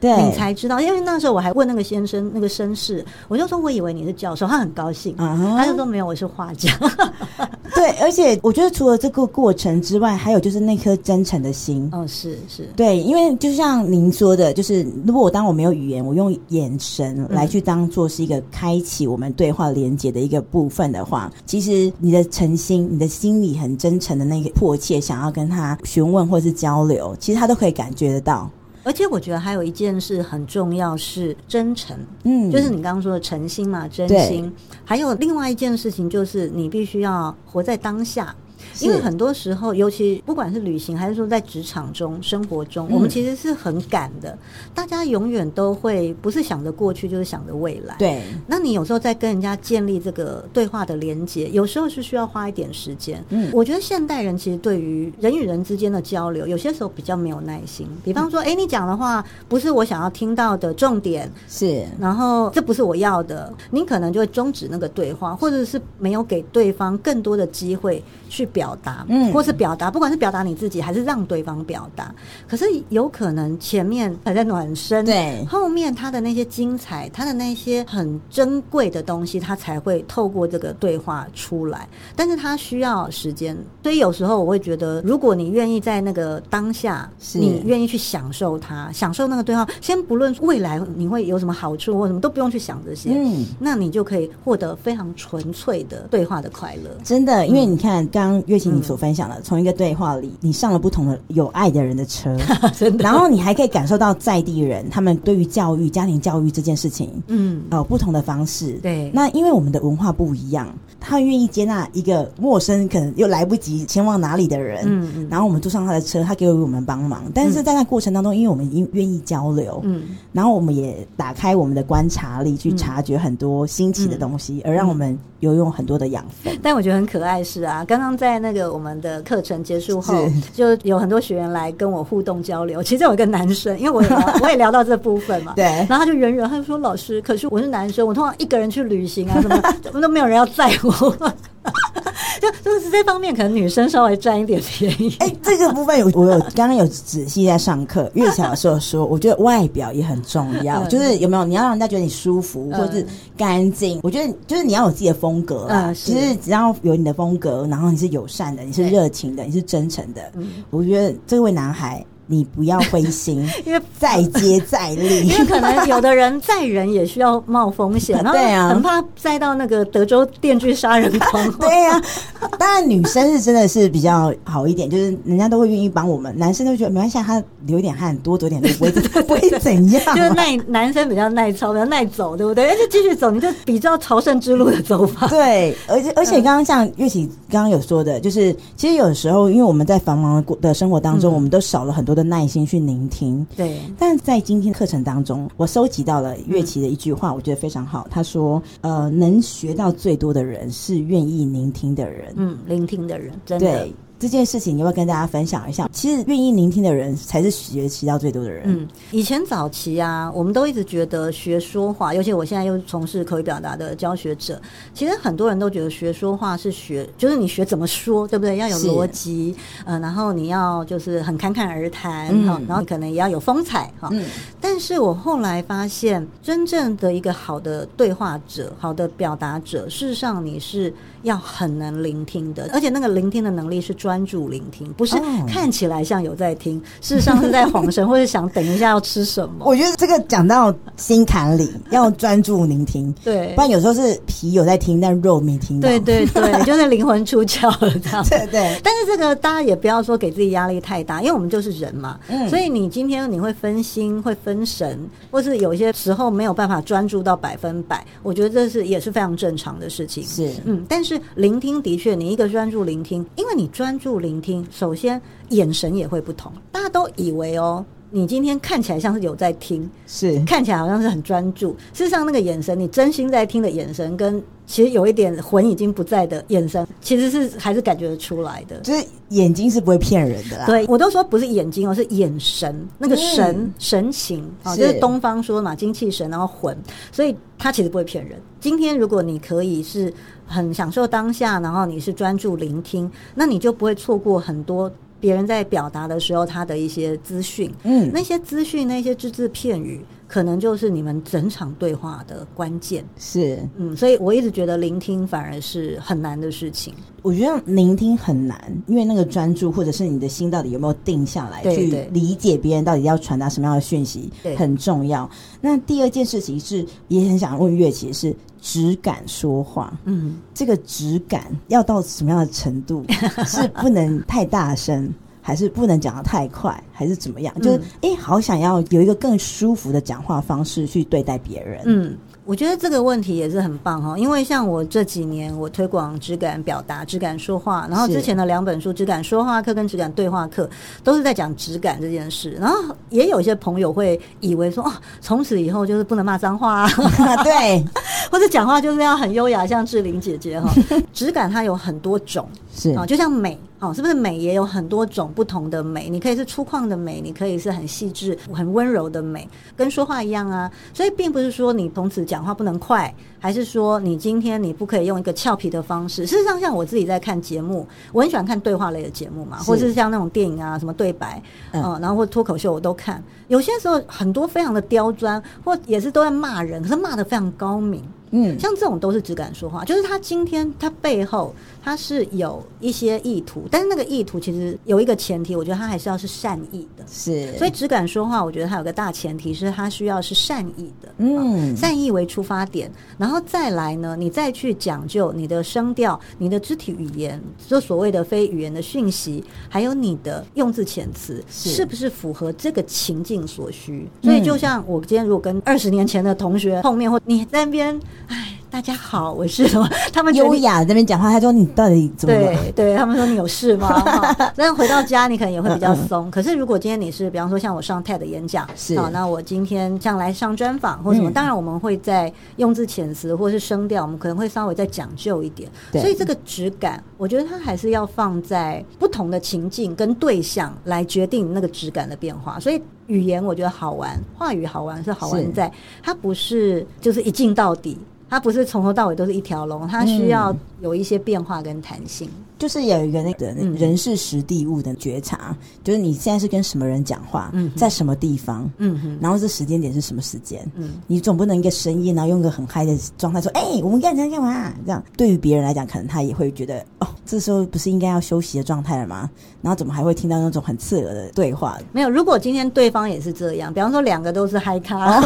对，你才知道，因为那时候我还问那个先生那个绅士，我就说我以为你是教授，他很高兴，他就说没有，我是画家。对，而且我觉得除了这个过程之外，还有就是那颗真诚的心。哦，是是，对，因为就像您说的，就是如果我当我没有语言，我用眼神来去当做是一个开启我们对话连接的一个部分的话，其实你的诚心，你的心里很真诚的那个迫切想要跟他询问或是交流，其实他都可以感觉得到。而且我觉得还有一件事很重要，是真诚，嗯，就是你刚刚说的诚心嘛，真心。还有另外一件事情，就是你必须要活在当下。因为很多时候，尤其不管是旅行还是说在职场中、生活中，我们其实是很赶的。大家永远都会不是想着过去，就是想着未来。对，那你有时候在跟人家建立这个对话的连接，有时候是需要花一点时间。嗯，我觉得现代人其实对于人与人之间的交流，有些时候比较没有耐心。比方说，哎，你讲的话不是我想要听到的重点，是，然后这不是我要的，你可能就会终止那个对话，或者是没有给对方更多的机会去表。表达，嗯，或是表达，不管是表达你自己，还是让对方表达，可是有可能前面还在暖身，对，后面他的那些精彩，他的那些很珍贵的东西，他才会透过这个对话出来。但是他需要时间，所以有时候我会觉得，如果你愿意在那个当下，是。你愿意去享受它，享受那个对话，先不论未来你会有什么好处或什么，都不用去想这些，嗯，那你就可以获得非常纯粹的对话的快乐。真的，因为你看刚。乐琪，你所分享的，从、嗯、一个对话里，你上了不同的有爱的人的车，真的。然后你还可以感受到在地人他们对于教育、家庭教育这件事情，嗯，呃，不同的方式。对。那因为我们的文化不一样，他愿意接纳一个陌生、可能又来不及前往哪里的人，嗯嗯。然后我们坐上他的车，他给予我们帮忙。但是在那过程当中，因为我们愿意交流，嗯。然后我们也打开我们的观察力，去察觉很多新奇的东西，嗯、而让我们有用很多的养分。但我觉得很可爱是啊，刚刚在。那个我们的课程结束后，就有很多学员来跟我互动交流。其中有一个男生，因为我也聊 我也聊到这部分嘛，对。然后他就远远他就说：“老师，可是我是男生，我通常一个人去旅行啊，什么怎么都没有人要载我。” 就就是这方面，可能女生稍微占一点便宜。哎、欸，这个部分有我有刚刚有仔细在上课，月小的时候说，我觉得外表也很重要，嗯、就是有没有你要让人家觉得你舒服，嗯、或者是干净。我觉得就是你要有自己的风格啊，嗯、其实只要有你的风格，然后你是友善的，你是热情的，你是真诚的，嗯、我觉得这位男孩。你不要灰心，因为再接再厉。因为可能有的人载人也需要冒风险，对啊，很怕载到那个德州电锯杀人狂。对呀、啊，当然女生是真的是比较好一点，就是人家都会愿意帮我们，男生都觉得没关系，他流点汗多走点路不会不会怎样、啊，就是耐男生比较耐操，比较耐走，对不对？而且继续走，你就比较朝圣之路的走法。对，而且而且刚刚像月琪刚刚有说的，就是其实有时候因为我们在繁忙的生活当中，嗯、我们都少了很多。的耐心去聆听，对。但在今天课程当中，我收集到了乐琪的一句话，嗯、我觉得非常好。他说：“呃，能学到最多的人是愿意聆听的人。”嗯，聆听的人，真的。对。这件事情，你要跟大家分享一下？其实愿意聆听的人才是学习到最多的人。嗯，以前早期啊，我们都一直觉得学说话，尤其我现在又从事口语表达的教学者，其实很多人都觉得学说话是学，就是你学怎么说，对不对？要有逻辑，嗯、呃，然后你要就是很侃侃而谈，哈、嗯，然后可能也要有风采，哈。嗯。但是我后来发现，真正的一个好的对话者、好的表达者，事实上你是要很能聆听的，而且那个聆听的能力是专。注聆听，不是看起来像有在听，哦、事实上是在晃神，或者想等一下要吃什么。我觉得这个讲到心坎里，要专注聆听，对，不然有时候是皮有在听，但肉没听到。对对对，就是灵魂出窍了这样。对对。但是这个大家也不要说给自己压力太大，因为我们就是人嘛，嗯，所以你今天你会分心、会分神，或是有些时候没有办法专注到百分百，我觉得这是也是非常正常的事情。是，嗯，但是聆听的确，你一个专注聆听，因为你专注。注聆听，首先眼神也会不同。大家都以为哦，你今天看起来像是有在听，是看起来好像是很专注。事实上，那个眼神，你真心在听的眼神，跟其实有一点魂已经不在的眼神，其实是还是感觉得出来的。就是眼睛是不会骗人的啦。对，我都说不是眼睛而，是眼神，那个神、嗯、神情啊，就是东方说嘛，精气神，然后魂，所以它其实不会骗人。今天如果你可以是。很享受当下，然后你是专注聆听，那你就不会错过很多别人在表达的时候他的一些资讯。嗯，那些资讯，那些只字片语。可能就是你们整场对话的关键，是嗯，所以我一直觉得聆听反而是很难的事情。我觉得聆听很难，因为那个专注，或者是你的心到底有没有定下来，去理解别人到底要传达什么样的讯息，很重要。那第二件事情是，也很想问月琪，是只敢说话。嗯，这个质感要到什么样的程度？是不能太大声。还是不能讲的太快，还是怎么样？嗯、就是哎、欸，好想要有一个更舒服的讲话方式去对待别人。嗯，我觉得这个问题也是很棒哈，因为像我这几年我推广质感表达、质感说话，然后之前的两本书《质感说话课》跟《质感对话课》都是在讲质感这件事。然后也有一些朋友会以为说，哦，从此以后就是不能骂脏话啊，对，或者讲话就是要很优雅，像志玲姐姐哈。质感它有很多种，是啊，就像美。哦，是不是美也有很多种不同的美？你可以是粗犷的美，你可以是很细致、很温柔的美，跟说话一样啊。所以并不是说你从此讲话不能快，还是说你今天你不可以用一个俏皮的方式。事实上，像我自己在看节目，我很喜欢看对话类的节目嘛，或者是像那种电影啊，什么对白，嗯，嗯，然后或脱口秀我都看。有些时候很多非常的刁钻，或也是都在骂人，可是骂得非常高明。嗯，像这种都是只敢说话，就是他今天他背后他是有一些意图，但是那个意图其实有一个前提，我觉得他还是要是善意的。是，所以只敢说话，我觉得它有个大前提是他需要是善意的。嗯，善意为出发点，然后再来呢，你再去讲究你的声调、你的肢体语言，就所谓的非语言的讯息，还有你的用字遣词是，是不是符合这个情境所需？所以就像我今天如果跟二十年前的同学碰面，或你在那边。哎。大家好，我是什么？他们优雅这边讲话，他说你到底怎么了？对对，他们说你有事吗？那回到家你可能也会比较松。可是如果今天你是，比方说像我上 TED 演讲，是好，那我今天像来上专访或什么，当然我们会在用字遣词或是声调，我们可能会稍微再讲究一点。所以这个质感，我觉得它还是要放在不同的情境跟对象来决定那个质感的变化。所以语言我觉得好玩，话语好玩是好玩在它不是就是一镜到底。它不是从头到尾都是一条龙，它需要有一些变化跟弹性。嗯就是有一个那个人事时地物的觉察，嗯、就是你现在是跟什么人讲话，嗯、在什么地方，嗯，然后这时间点是什么时间，嗯，你总不能一个深夜，然后用一个很嗨的状态说，哎、欸，我们干啥干嘛？这样对于别人来讲，可能他也会觉得，哦，这时候不是应该要休息的状态了吗？然后怎么还会听到那种很刺耳的对话？没有，如果今天对方也是这样，比方说两个都是嗨咖，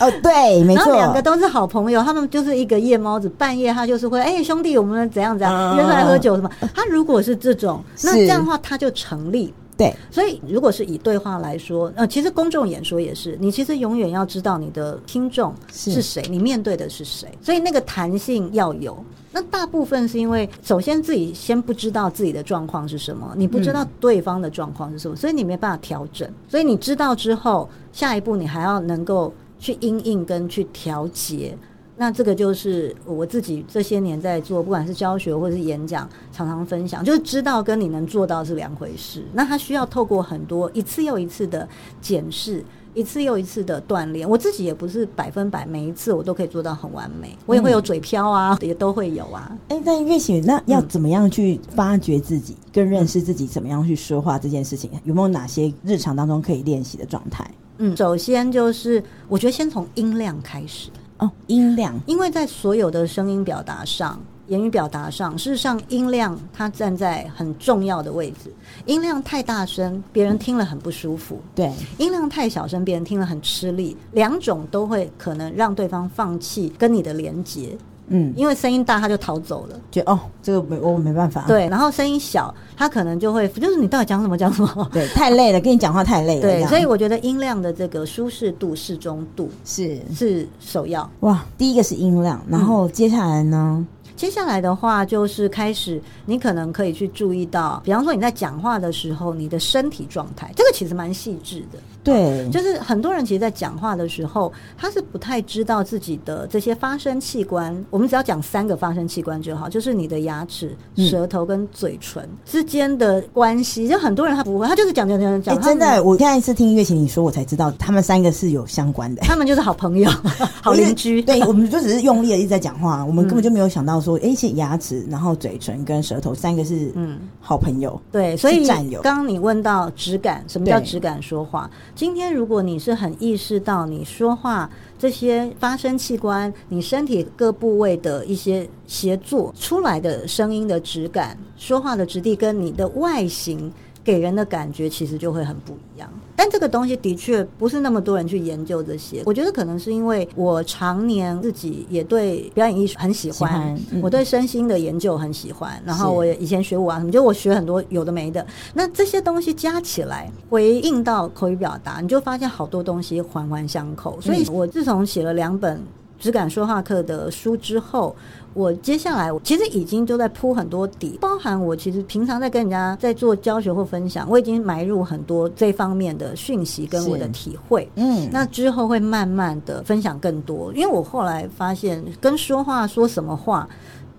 哦，对，没错，两个都是好朋友，他们就是一个夜猫子，半夜他就是会，哎、欸，兄弟，我们怎样怎样约出来喝酒什么。他如果是这种，那这样的话他就成立。对，所以如果是以对话来说，呃，其实公众演说也是，你其实永远要知道你的听众是谁，你面对的是谁，所以那个弹性要有。那大部分是因为，首先自己先不知道自己的状况是什么，你不知道对方的状况是什么，所以你没办法调整。所以你知道之后，下一步你还要能够去因应跟去调节。那这个就是我自己这些年在做，不管是教学或者是演讲，常常分享，就是知道跟你能做到是两回事。那他需要透过很多一次又一次的检视，一次又一次的锻炼。我自己也不是百分百每一次我都可以做到很完美，我也会有嘴飘啊，嗯、也都会有啊。哎、欸，但月喜，那要怎么样去发掘自己，跟认识自己，怎么样去说话这件事情，有没有哪些日常当中可以练习的状态？嗯，首先就是我觉得先从音量开始。哦，音量，因为在所有的声音表达上、言语表达上，事实上音量它站在很重要的位置。音量太大声，别人听了很不舒服；对，音量太小声，别人听了很吃力。两种都会可能让对方放弃跟你的连接。嗯，因为声音大，他就逃走了，就哦，这个没我没办法。对，然后声音小，他可能就会就是你到底讲什么讲什么？对，太累了，跟你讲话太累了。对，所以我觉得音量的这个舒适度、适中度是是首要。哇，第一个是音量，然后接下来呢？嗯接下来的话就是开始，你可能可以去注意到，比方说你在讲话的时候，你的身体状态，这个其实蛮细致的。对，就是很多人其实，在讲话的时候，他是不太知道自己的这些发声器官。我们只要讲三个发声器官就好，就是你的牙齿、舌头跟嘴唇之间的关系。就很多人他不会，他就是讲讲讲讲。真的，我上一次听月琴你说，我才知道他们三个是有相关的。他们就是好朋友、好邻居。对，我们就只是用力的一直在讲话，我们根本就没有想到说，哎，是牙齿，然后嘴唇跟舌头三个是嗯好朋友。对，所以刚刚你问到质感，什么叫质感说话？今天如果你是很意识到你说话这些发声器官，你身体各部位的一些协作出来的声音的质感，说话的质地跟你的外形。给人的感觉其实就会很不一样，但这个东西的确不是那么多人去研究这些。我觉得可能是因为我常年自己也对表演艺术很喜欢，喜欢嗯、我对身心的研究很喜欢，然后我也以前学舞啊什么，就我学很多有的没的。那这些东西加起来回应到口语表达，你就发现好多东西环环相扣。所以我自从写了两本只敢说话课的书之后。我接下来其实已经都在铺很多底，包含我其实平常在跟人家在做教学或分享，我已经埋入很多这方面的讯息跟我的体会。嗯，那之后会慢慢的分享更多，因为我后来发现跟说话说什么话。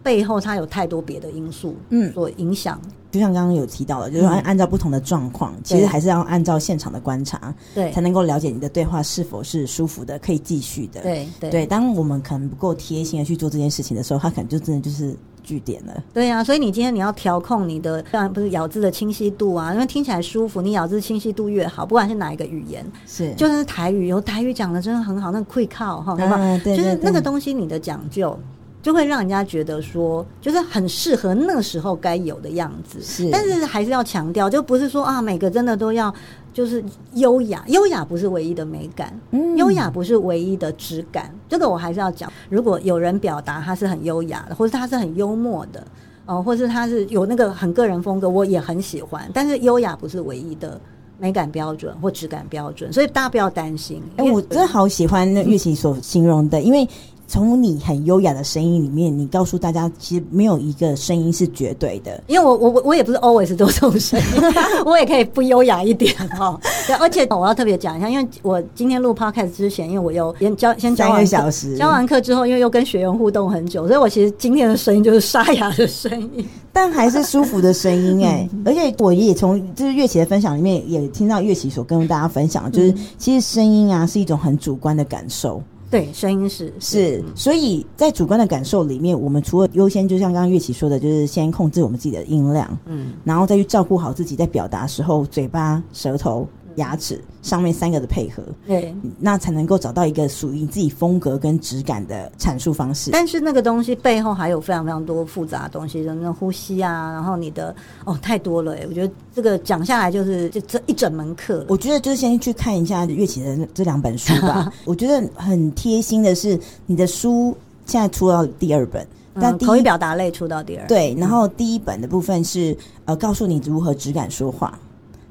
背后它有太多别的因素，嗯，所影响。就像刚刚有提到的，就是按按照不同的状况，嗯、其实还是要按照现场的观察，对，才能够了解你的对话是否是舒服的，可以继续的。对对，对。当我们可能不够贴心的去做这件事情的时候，他可能就真的就是据点了。对呀、啊，所以你今天你要调控你的，当然不是咬字的清晰度啊，因为听起来舒服，你咬字清晰度越好，不管是哪一个语言，是，就算是台语，有台语讲的真的很好，那个会靠哈，对吧？对，就是那个东西，你的讲究。就会让人家觉得说，就是很适合那时候该有的样子。是，但是还是要强调，就不是说啊，每个真的都要就是优雅，优雅不是唯一的美感，嗯，优雅不是唯一的质感。这个我还是要讲。如果有人表达他是很优雅的，或者他是很幽默的，哦，或是他是有那个很个人风格，我也很喜欢。但是优雅不是唯一的。美感标准或质感标准，所以大家不要担心。哎、欸，我真的好喜欢那玉琪所形容的，嗯、因为从你很优雅的声音里面，你告诉大家，其实没有一个声音是绝对的。因为我我我也不是 always 都这种声音，我也可以不优雅一点哈。对，而且我要特别讲一下，因为我今天录 podcast 之前，因为我有先教先教完小时，教完课之后，因为又跟学员互动很久，所以我其实今天的声音就是沙哑的声音，但还是舒服的声音哎。而且我也从就是乐琪的分享里面也听到乐琪所跟大家分享，就是其实声音啊是一种很主观的感受。对，声音是是，所以在主观的感受里面，我们除了优先，就像刚刚月琪说的，就是先控制我们自己的音量，嗯，然后再去照顾好自己在表达时候嘴巴、舌头。牙齿上面三个的配合，对，那才能够找到一个属于你自己风格跟质感的阐述方式。但是那个东西背后还有非常非常多复杂的东西，什么呼吸啊，然后你的哦太多了哎，我觉得这个讲下来就是就这一整门课。我觉得就是先去看一下乐器的这两本书吧。我觉得很贴心的是，你的书现在出到第二本，但口语表达类出到第二，对，然后第一本的部分是呃告诉你如何质感说话。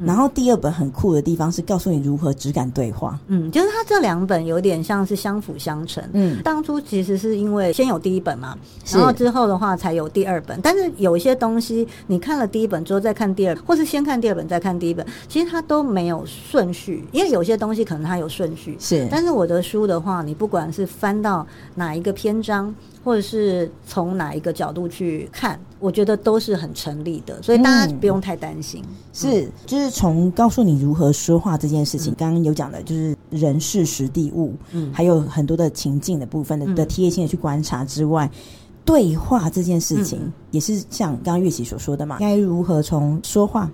然后第二本很酷的地方是告诉你如何质感对话。嗯，就是它这两本有点像是相辅相成。嗯，当初其实是因为先有第一本嘛，然后之后的话才有第二本。但是有一些东西，你看了第一本之后再看第二本，或是先看第二本再看第一本，其实它都没有顺序。因为有些东西可能它有顺序。是，但是我的书的话，你不管是翻到哪一个篇章。或者是从哪一个角度去看，我觉得都是很成立的，所以大家不用太担心。嗯、是，就是从告诉你如何说话这件事情，刚刚、嗯、有讲的，就是人事时地物，嗯，还有很多的情境的部分的、嗯、的贴心的去观察之外，对话这件事情、嗯、也是像刚刚月琪所说的嘛，该如何从说话，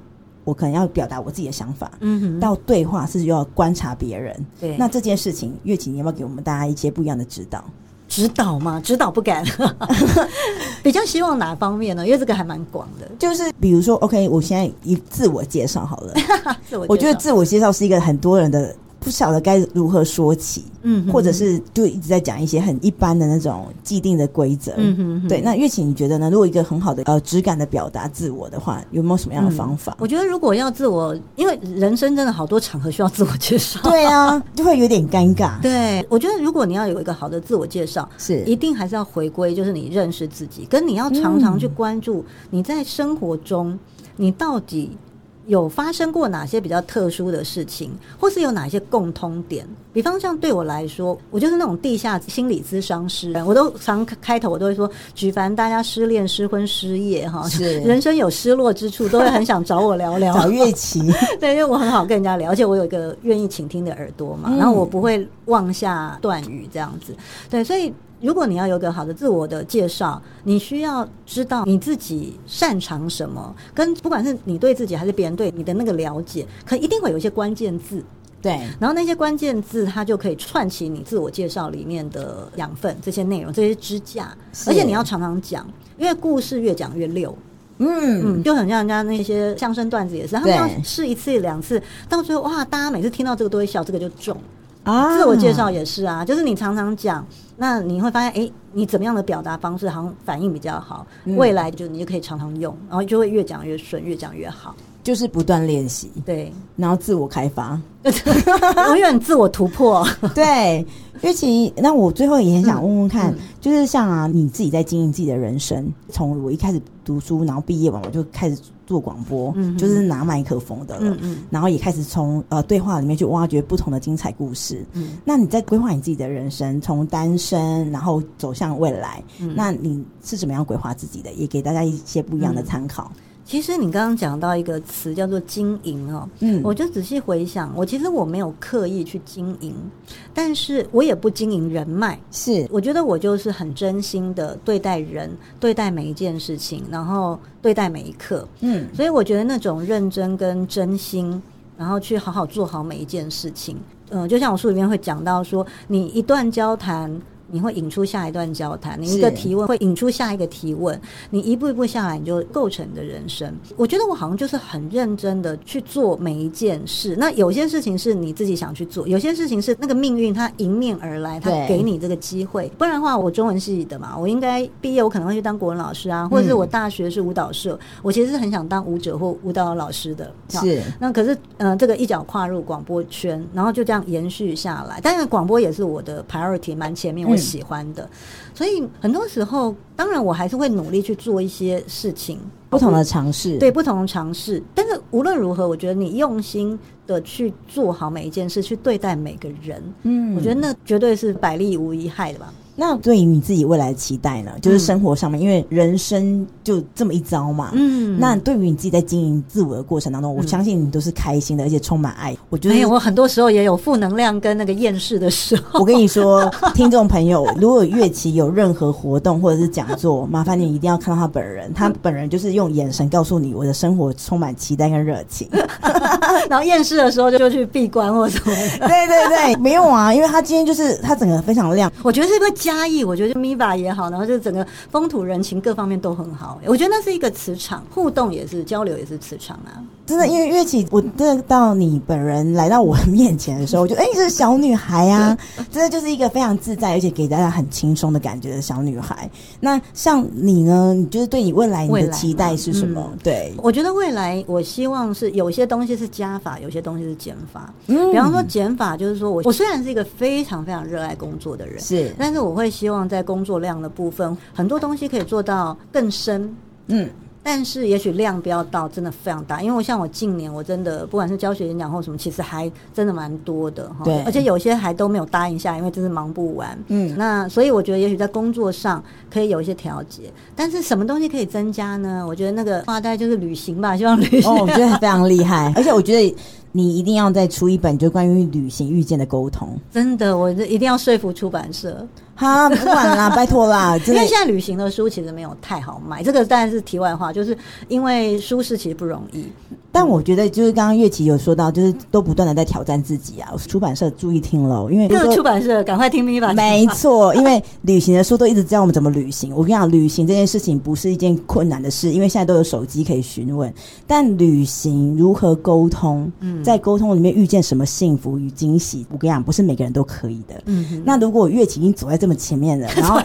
我可能要表达我自己的想法，嗯哼，到对话是又要观察别人，对，那这件事情，月琪你要不要给我们大家一些不一样的指导？指导吗？指导不敢，比较希望哪方面呢？因为这个还蛮广的，就是比如说，OK，我现在以自我介绍好了。自我，我觉得自我介绍是一个很多人的。不晓得该如何说起，嗯哼，或者是就一直在讲一些很一般的那种既定的规则，嗯哼哼，对。那月琪你觉得呢？如果一个很好的呃质感的表达自我的话，有没有什么样的方法？嗯，我觉得如果要自我，因为人生真的好多场合需要自我介绍，对啊，就会有点尴尬。对，我觉得如果你要有一个好的自我介绍，是一定还是要回归，就是你认识自己，跟你要常常去关注你在生活中你到底。有发生过哪些比较特殊的事情，或是有哪些共通点？比方像对我来说，我就是那种地下心理咨商师，我都常开头我都会说，举凡大家失恋、失婚、失业，哈，是 人生有失落之处，都会很想找我聊聊。找月琪，对，因为我很好跟人家聊，而且我有一个愿意倾听的耳朵嘛，然后我不会妄下断语这样子，对，所以。如果你要有个好的自我的介绍，你需要知道你自己擅长什么，跟不管是你对自己还是别人对你的那个了解，可一定会有一些关键字，对，然后那些关键字它就可以串起你自我介绍里面的养分，这些内容，这些支架，而且你要常常讲，因为故事越讲越溜，嗯。嗯，就很像人家那些相声段子也是，他们要试一次两次，到最后哇，大家每次听到这个都会笑，这个就中。啊，自我介绍也是啊，就是你常常讲，那你会发现，哎、欸，你怎么样的表达方式好像反应比较好，嗯、未来就你就可以常常用，然后就会越讲越顺，越讲越好。就是不断练习，对，然后自我开发，永远自我突破。对，乐琪，那我最后也很想问问看，嗯嗯、就是像啊，你自己在经营自己的人生，从我一开始读书，然后毕业完我就开始做广播，嗯、就是拿麦克风的了，然后也开始从呃对话里面去挖掘不同的精彩故事。嗯，那你在规划你自己的人生，从单身然后走向未来，嗯、那你是怎么样规划自己的？也给大家一些不一样的参考。嗯其实你刚刚讲到一个词叫做经营哦，嗯，我就仔细回想，我其实我没有刻意去经营，但是我也不经营人脉，是，我觉得我就是很真心的对待人，对待每一件事情，然后对待每一刻，嗯，所以我觉得那种认真跟真心，然后去好好做好每一件事情，嗯、呃，就像我书里面会讲到说，你一段交谈。你会引出下一段交谈，你一个提问会引出下一个提问，你一步一步下来，你就构成你的人生。我觉得我好像就是很认真的去做每一件事。那有些事情是你自己想去做，有些事情是那个命运它迎面而来，它给你这个机会。不然的话，我中文系的嘛，我应该毕业我可能会去当国文老师啊，或者是我大学是舞蹈社，嗯、我其实是很想当舞者或舞蹈老师的。是，那可是嗯、呃，这个一脚跨入广播圈，然后就这样延续下来。当然，广播也是我的 priority 蛮前面。喜欢的。嗯、所以很多时候，当然我还是会努力去做一些事情，不同的尝试，对不同的尝试。但是无论如何，我觉得你用心的去做好每一件事，去对待每个人，嗯，我觉得那绝对是百利无一害的吧。那对于你自己未来的期待呢？就是生活上面，嗯、因为人生就这么一遭嘛。嗯。那对于你自己在经营自我的过程当中，嗯、我相信你都是开心的，而且充满爱。我觉得，没有，我很多时候也有负能量跟那个厌世的时候。我跟你说，听众朋友，如果乐琪有任何活动或者是讲座，麻烦你一定要看到他本人。他本人就是用眼神告诉你，我的生活充满期待跟热情。然后厌世的时候就就去闭关或什么。对对对，没有啊，因为他今天就是他整个非常亮。我觉得是因为嘉义，我觉得 Miva 也好，然后就整个风土人情各方面都很好。我觉得那是一个磁场，互动也是，交流也是磁场啊。真的，因为乐琪，我真的到你本人来到我面前的时候，我就哎，这是小女孩啊，真的就是一个非常自在，而且给大家很轻松的感觉的小女孩。那像你呢？你就是对你未来你的期待是什么？嗯、对，我觉得未来我希望是有些东西是加法，有些东西是减法。嗯，比方说减法，就是说我我虽然是一个非常非常热爱工作的人，是，但是我会希望在工作量的部分，很多东西可以做到更深。嗯。但是也许量不要到真的非常大，因为我像我近年我真的不管是教学演讲或什么，其实还真的蛮多的哈。对，而且有些还都没有答应下，因为真是忙不完。嗯，那所以我觉得也许在工作上可以有一些调节，但是什么东西可以增加呢？我觉得那个话大概就是旅行吧，希望旅行。哦，我觉得 非常厉害，而且我觉得。你一定要再出一本，就关于旅行遇见的沟通。真的，我一定要说服出版社。好，不管啦，拜托啦。因为现在旅行的书其实没有太好卖，这个当然是题外话，就是因为书市其实不容易。但我觉得，就是刚刚乐琪有说到，就是都不断的在挑战自己啊。出版社注意听喽，因为各个出版社赶快听 Miva。没错，因为旅行的书都一直教我们怎么旅行。我跟你讲，旅行这件事情不是一件困难的事，因为现在都有手机可以询问。但旅行如何沟通？嗯，在沟通里面遇见什么幸福与惊喜？我跟你讲，不是每个人都可以的。嗯，那如果乐琪已经走在这么前面了，然后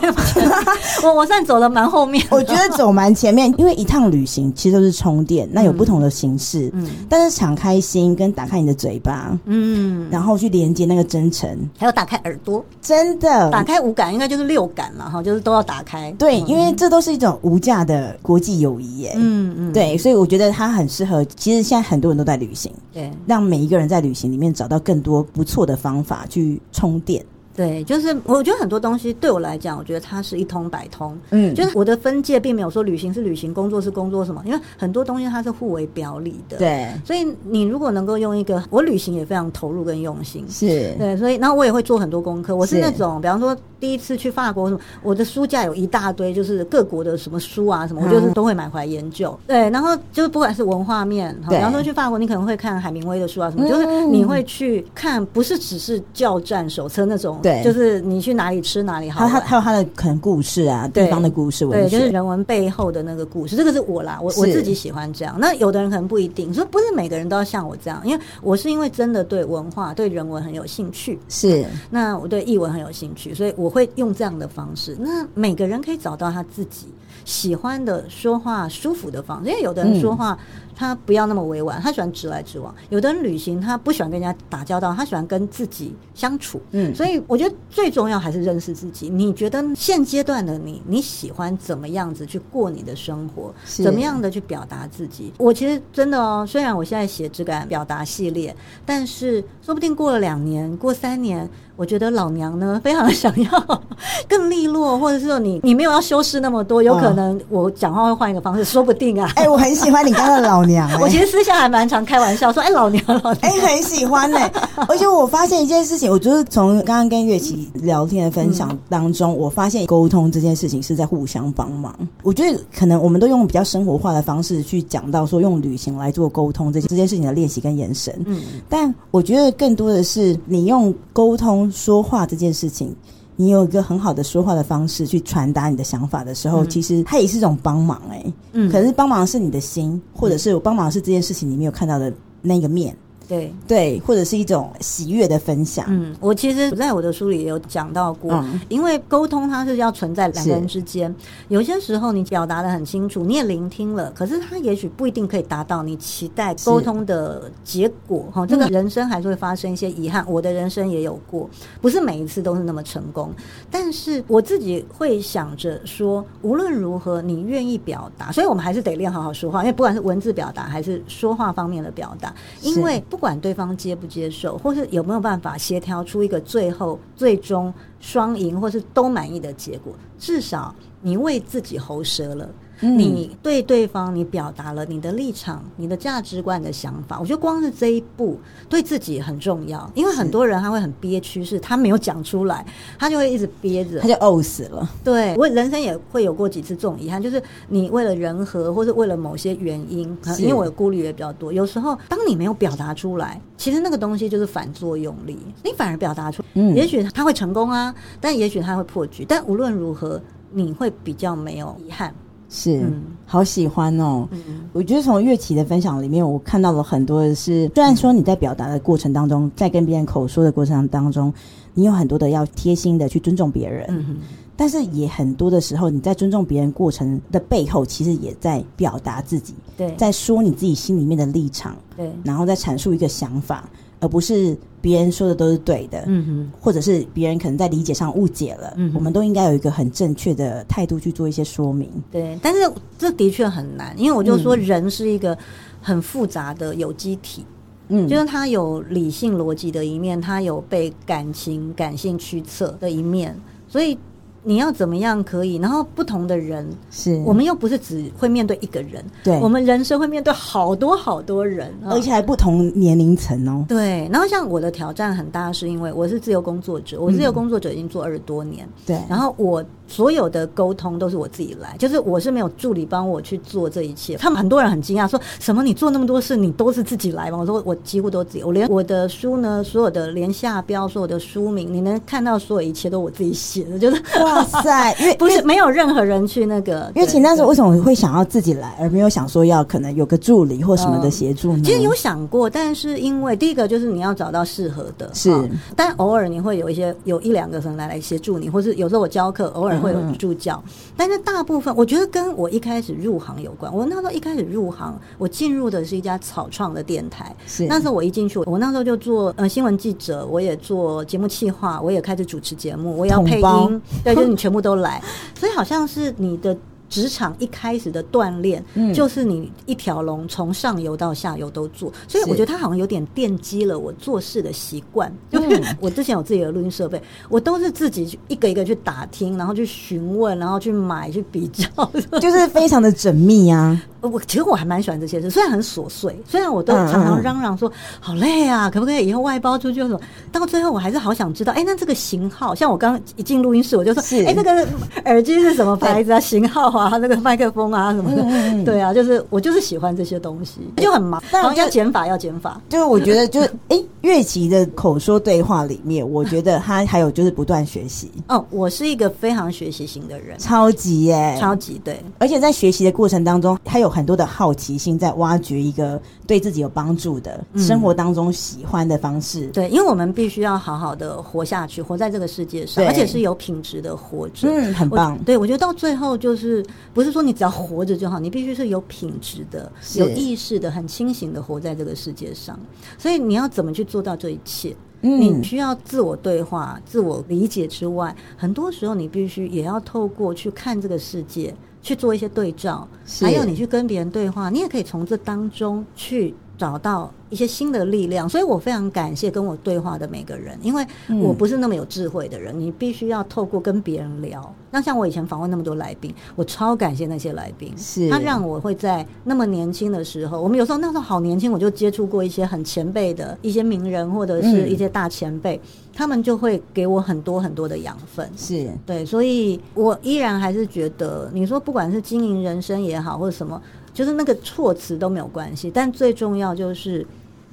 我我算走的蛮后面，我觉得走蛮前面，因为一趟旅行其实都是充电，那有不同的形式。嗯，但是敞开心跟打开你的嘴巴，嗯，然后去连接那个真诚，还有打开耳朵，真的打开五感，应该就是六感了哈，就是都要打开。对，因为这都是一种无价的国际友谊耶。嗯嗯，对，所以我觉得它很适合。其实现在很多人都在旅行，对，让每一个人在旅行里面找到更多不错的方法去充电。对，就是我觉得很多东西对我来讲，我觉得它是一通百通。嗯，就是我的分界并没有说旅行是旅行，工作是工作什么，因为很多东西它是互为表里的。对，所以你如果能够用一个，我旅行也非常投入跟用心。是，对，所以然后我也会做很多功课。我是那种，比方说第一次去法国什么，我的书架有一大堆，就是各国的什么书啊什么，我就是都会买回来研究。对，然后就是不管是文化面，比方说去法国，你可能会看海明威的书啊什么，就是你会去看，不是只是教战手册那种。对，就是你去哪里吃哪里好，他他还有他的可能故事啊，对地方的故事，对，就是人文背后的那个故事。这个是我啦，我我自己喜欢这样。那有的人可能不一定，说不是每个人都要像我这样，因为我是因为真的对文化、对人文很有兴趣。是，那我对译文很有兴趣，所以我会用这样的方式。那每个人可以找到他自己喜欢的说话舒服的方式，因为有的人说话。嗯他不要那么委婉，他喜欢直来直往。有的人旅行，他不喜欢跟人家打交道，他喜欢跟自己相处。嗯，所以我觉得最重要还是认识自己。你觉得现阶段的你，你喜欢怎么样子去过你的生活？怎么样的去表达自己？我其实真的哦，虽然我现在写质感表达系列，但是说不定过了两年，过三年。我觉得老娘呢，非常想要更利落，或者是说你 你没有要修饰那么多，有可能我讲话会换一个方式，说不定啊。哎、欸，我很喜欢你刚刚的老娘、欸。我其实私下还蛮常开玩笑说，哎、欸，老娘，老娘。哎、欸，很喜欢呢、欸。而且我发现一件事情，我就是从刚刚跟月琪聊天的分享当中，嗯、我发现沟通这件事情是在互相帮忙。我觉得可能我们都用比较生活化的方式去讲到说，用旅行来做沟通这件这件事情的练习跟延伸。嗯，但我觉得更多的是你用沟通。说话这件事情，你有一个很好的说话的方式去传达你的想法的时候，嗯、其实它也是一种帮忙哎、欸。嗯，可是帮忙是你的心，或者是我帮忙是这件事情你没有看到的那个面。对对，或者是一种喜悦的分享。嗯，我其实在我的书里也有讲到过，嗯、因为沟通它是要存在两个人之间，有些时候你表达的很清楚，你也聆听了，可是他也许不一定可以达到你期待沟通的结果。哈，这个人生还是会发生一些遗憾，我的人生也有过，不是每一次都是那么成功。但是我自己会想着说，无论如何，你愿意表达，所以我们还是得练好好说话，因为不管是文字表达还是说话方面的表达，因为。不管对方接不接受，或是有没有办法协调出一个最后最终双赢，或是都满意的结果，至少你为自己喉舌了。你对对方，你表达了你的立场、你的价值观的想法。我觉得光是这一步对自己很重要，因为很多人他会很憋屈，是他没有讲出来，他就会一直憋着，他就呕死了。对，我人生也会有过几次这种遗憾，就是你为了人和，或是为了某些原因，因为我的顾虑也比较多。有时候当你没有表达出来，其实那个东西就是反作用力，你反而表达出，嗯，也许他会成功啊，但也许他会破局。但无论如何，你会比较没有遗憾。是，嗯、好喜欢哦！嗯、我觉得从乐琪的分享里面，我看到了很多的是，虽然说你在表达的过程当中，在跟别人口说的过程当中，你有很多的要贴心的去尊重别人，嗯、但是也很多的时候，你在尊重别人过程的背后，其实也在表达自己，对，在说你自己心里面的立场，对，然后再阐述一个想法。而不是别人说的都是对的，嗯哼，或者是别人可能在理解上误解了，嗯，我们都应该有一个很正确的态度去做一些说明。对，但是这的确很难，因为我就说人是一个很复杂的有机体，嗯，就是他有理性逻辑的一面，他有被感情感性驱策的一面，所以。你要怎么样可以？然后不同的人，是我们又不是只会面对一个人，对，我们人生会面对好多好多人，而且还不同年龄层哦。对，然后像我的挑战很大，是因为我是自由工作者，我自由工作者已经做二十多年，对，然后我。所有的沟通都是我自己来，就是我是没有助理帮我去做这一切。他们很多人很惊讶，说什么你做那么多事，你都是自己来吗？我说我几乎都自己，我连我的书呢，所有的连下标，所有的书名，你能看到所有一切都我自己写的，就是哇塞，因为 不是没有任何人去那个。因为其实那时候为什么会想要自己来，而没有想说要可能有个助理或什么的协助呢？其实有想过，但是因为第一个就是你要找到适合的，是，但偶尔你会有一些有一两个人来来协助你，或是有时候我教课，偶尔会有助教。但是大部分，我觉得跟我一开始入行有关。我那时候一开始入行，我进入的是一家草创的电台。是那时候我一进去，我那时候就做呃新闻记者，我也做节目企划，我也开始主持节目，我也要配音，对，就是你全部都来。所以好像是你的。职场一开始的锻炼，嗯，就是你一条龙从上游到下游都做，所以我觉得他好像有点奠基了我做事的习惯。就是 我之前有自己的录音设备，我都是自己去一个一个去打听，然后去询问，然后去买去比较，就是非常的缜密啊。我其实我还蛮喜欢这些事，虽然很琐碎，虽然我都常常嚷嚷说好累啊，可不可以以后外包出去？什么？到最后我还是好想知道，哎，那这个型号，像我刚一进录音室，我就说，哎，那个耳机是什么牌子啊？型号啊？那个麦克风啊？什么的？对啊，就是我就是喜欢这些东西，就很忙。然后要减法，要减法。就是我觉得，就是哎，乐琪的口说对话里面，我觉得他还有就是不断学习。哦，我是一个非常学习型的人，超级耶，超级对。而且在学习的过程当中，还有。很多的好奇心在挖掘一个对自己有帮助的生活当中喜欢的方式。嗯、对，因为我们必须要好好的活下去，活在这个世界上，而且是有品质的活着。嗯，很棒。对，我觉得到最后就是不是说你只要活着就好，你必须是有品质的、有意识的、很清醒的活在这个世界上。所以你要怎么去做到这一切？嗯，你需要自我对话、自我理解之外，很多时候你必须也要透过去看这个世界。去做一些对照，还有你去跟别人对话，你也可以从这当中去找到一些新的力量，所以我非常感谢跟我对话的每个人，因为我不是那么有智慧的人，嗯、你必须要透过跟别人聊。那像我以前访问那么多来宾，我超感谢那些来宾，是。他让我会在那么年轻的时候，我们有时候那时候好年轻，我就接触过一些很前辈的一些名人或者是一些大前辈，嗯、他们就会给我很多很多的养分，是。对，所以我依然还是觉得，你说不管是经营人生也好，或者什么，就是那个措辞都没有关系，但最重要就是。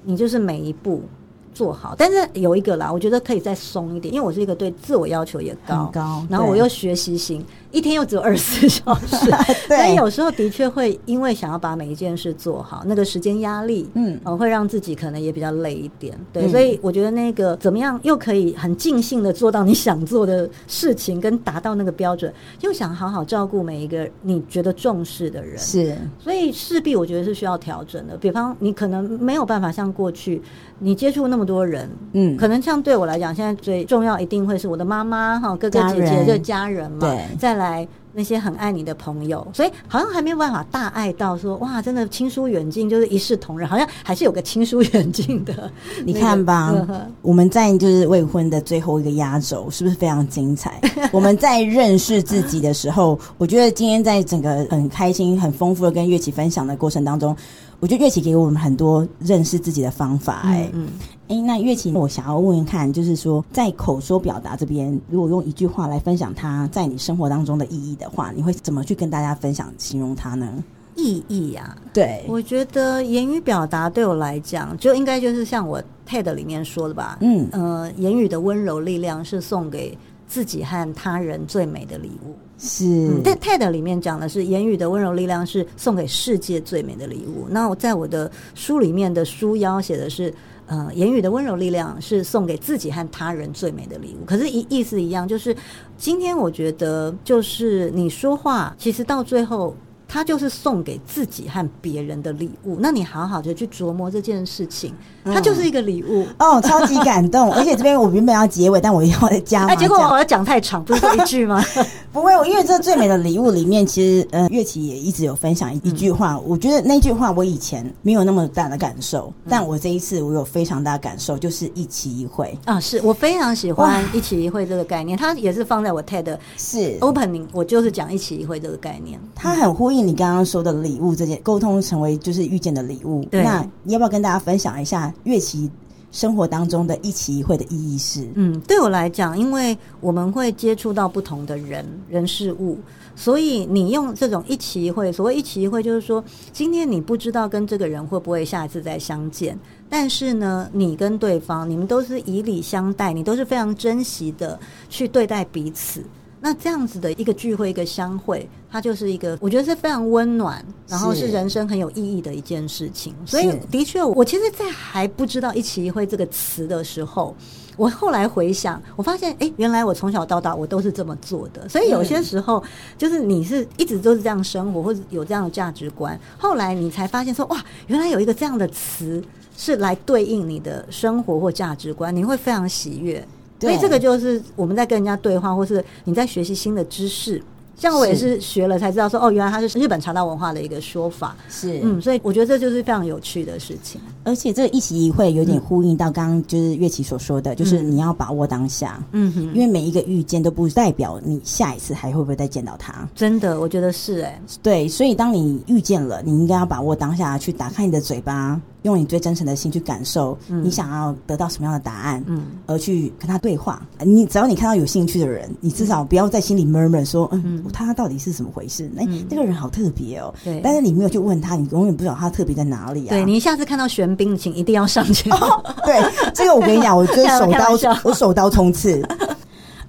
你就是每一步做好，但是有一个啦，我觉得可以再松一点，因为我是一个对自我要求也高，高，然后我又学习型，一天又只有二十四小时，对。所以有时候的确会因为想要把每一件事做好，那个时间压力，嗯，呃，会让自己可能也比较累一点。对，嗯、所以我觉得那个怎么样又可以很尽兴的做到你想做的事情，跟达到那个标准，又想好好照顾每一个你觉得重视的人，是，所以势必我觉得是需要调整的。比方你可能没有办法像过去你接触那么多人，嗯，可能像对我来讲，现在最重要一定会是我的妈妈哈，哥哥姐姐这家人嘛，对，再来。那些很爱你的朋友，所以好像还没有办法大爱到说哇，真的亲疏远近就是一视同仁，好像还是有个亲疏远近的。你看吧，那个、我们在就是未婚的最后一个压轴，是不是非常精彩？我们在认识自己的时候，我觉得今天在整个很开心、很丰富的跟乐琪分享的过程当中。我觉得乐琪给我们很多认识自己的方法、欸，哎、嗯，哎、嗯欸，那月琴，我想要问问看，就是说，在口说表达这边，如果用一句话来分享它在你生活当中的意义的话，你会怎么去跟大家分享、形容它呢？意义呀、啊，对，我觉得言语表达对我来讲，就应该就是像我 TED 里面说的吧，嗯，呃，言语的温柔力量是送给自己和他人最美的礼物。是，在、嗯、TED 里面讲的是言语的温柔力量是送给世界最美的礼物。那我在我的书里面的书腰写的是，呃，言语的温柔力量是送给自己和他人最美的礼物。可是，一意思一样，就是今天我觉得，就是你说话，其实到最后。他就是送给自己和别人的礼物，那你好好的去琢磨这件事情，它就是一个礼物、嗯、哦，超级感动。而且这边我原本要结尾，但我要再加。哎，结果我要讲太长，不是说一句吗？不会，因为这最美的礼物里面，其实呃，乐琪也一直有分享一句话，嗯、我觉得那句话我以前没有那么大的感受，嗯、但我这一次我有非常大的感受，就是一期一会。啊，是我非常喜欢一期一会这个概念，它也是放在我 TED 是。opening，我就是讲一期一会这个概念，它很呼应。你刚刚说的礼物这件沟通成为就是遇见的礼物，对。那你要不要跟大家分享一下乐琪生活当中的一期一会的意义是？嗯，对我来讲，因为我们会接触到不同的人、人事物，所以你用这种一期一会，所谓一期一会，就是说今天你不知道跟这个人会不会下一次再相见，但是呢，你跟对方你们都是以礼相待，你都是非常珍惜的去对待彼此。那这样子的一个聚会，一个相会，它就是一个我觉得是非常温暖，然后是人生很有意义的一件事情。所以的确，我其实，在还不知道“一期一会”这个词的时候，我后来回想，我发现，哎，原来我从小到大我都是这么做的。所以有些时候，就是你是一直都是这样生活，或者有这样的价值观，后来你才发现说，哇，原来有一个这样的词是来对应你的生活或价值观，你会非常喜悦。所以这个就是我们在跟人家对话，或是你在学习新的知识。像我也是学了才知道说，哦，原来它是日本茶道文化的一个说法。是，嗯，所以我觉得这就是非常有趣的事情。而且这个一期一会有点呼应到刚刚就是月琪所说的，就是你要把握当下。嗯哼，因为每一个遇见都不代表你下一次还会不会再见到他。真的，我觉得是哎。对，所以当你遇见了，你应该要把握当下，去打开你的嘴巴。用你最真诚的心去感受，你想要得到什么样的答案，嗯，而去跟他对话。你只要你看到有兴趣的人，你至少不要在心里 murmur 说，嗯，他到底是怎么回事？哎，那个人好特别哦。对，但是你没有去问他，你永远不知道他特别在哪里啊。对，你下次看到玄彬，请一定要上去。对，这个我跟你讲，我就是 手刀，我手刀冲刺。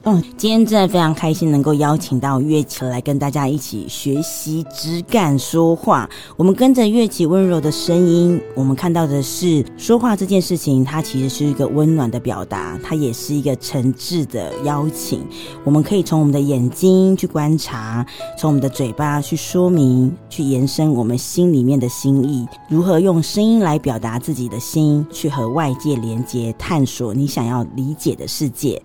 嗯，今天真的非常开心，能够邀请到乐琪来跟大家一起学习质感说话。我们跟着乐琪温柔的声音，我们看到的是说话这件事情，它其实是一个温暖的表达，它也是一个诚挚的邀请。我们可以从我们的眼睛去观察，从我们的嘴巴去说明，去延伸我们心里面的心意，如何用声音来表达自己的心，去和外界连接，探索你想要理解的世界。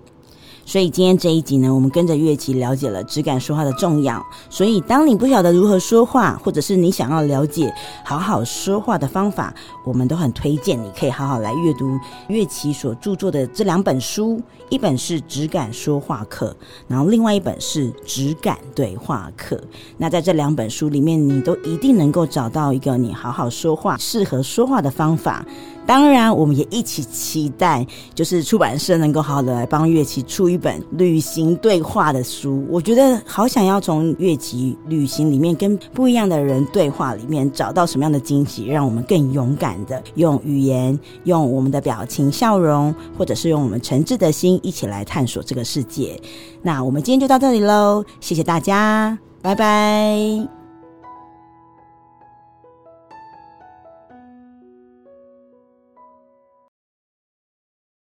所以今天这一集呢，我们跟着乐琪了解了质感说话的重要。所以当你不晓得如何说话，或者是你想要了解好好说话的方法，我们都很推荐你可以好好来阅读乐琪所著作的这两本书，一本是《质感说话课》，然后另外一本是《质感对话课》。那在这两本书里面，你都一定能够找到一个你好好说话、适合说话的方法。当然，我们也一起期待，就是出版社能够好好的来帮月琪出一本旅行对话的书。我觉得好想要从月琪旅行里面跟不一样的人对话里面找到什么样的惊喜，让我们更勇敢的用语言、用我们的表情、笑容，或者是用我们诚挚的心，一起来探索这个世界。那我们今天就到这里喽，谢谢大家，拜拜。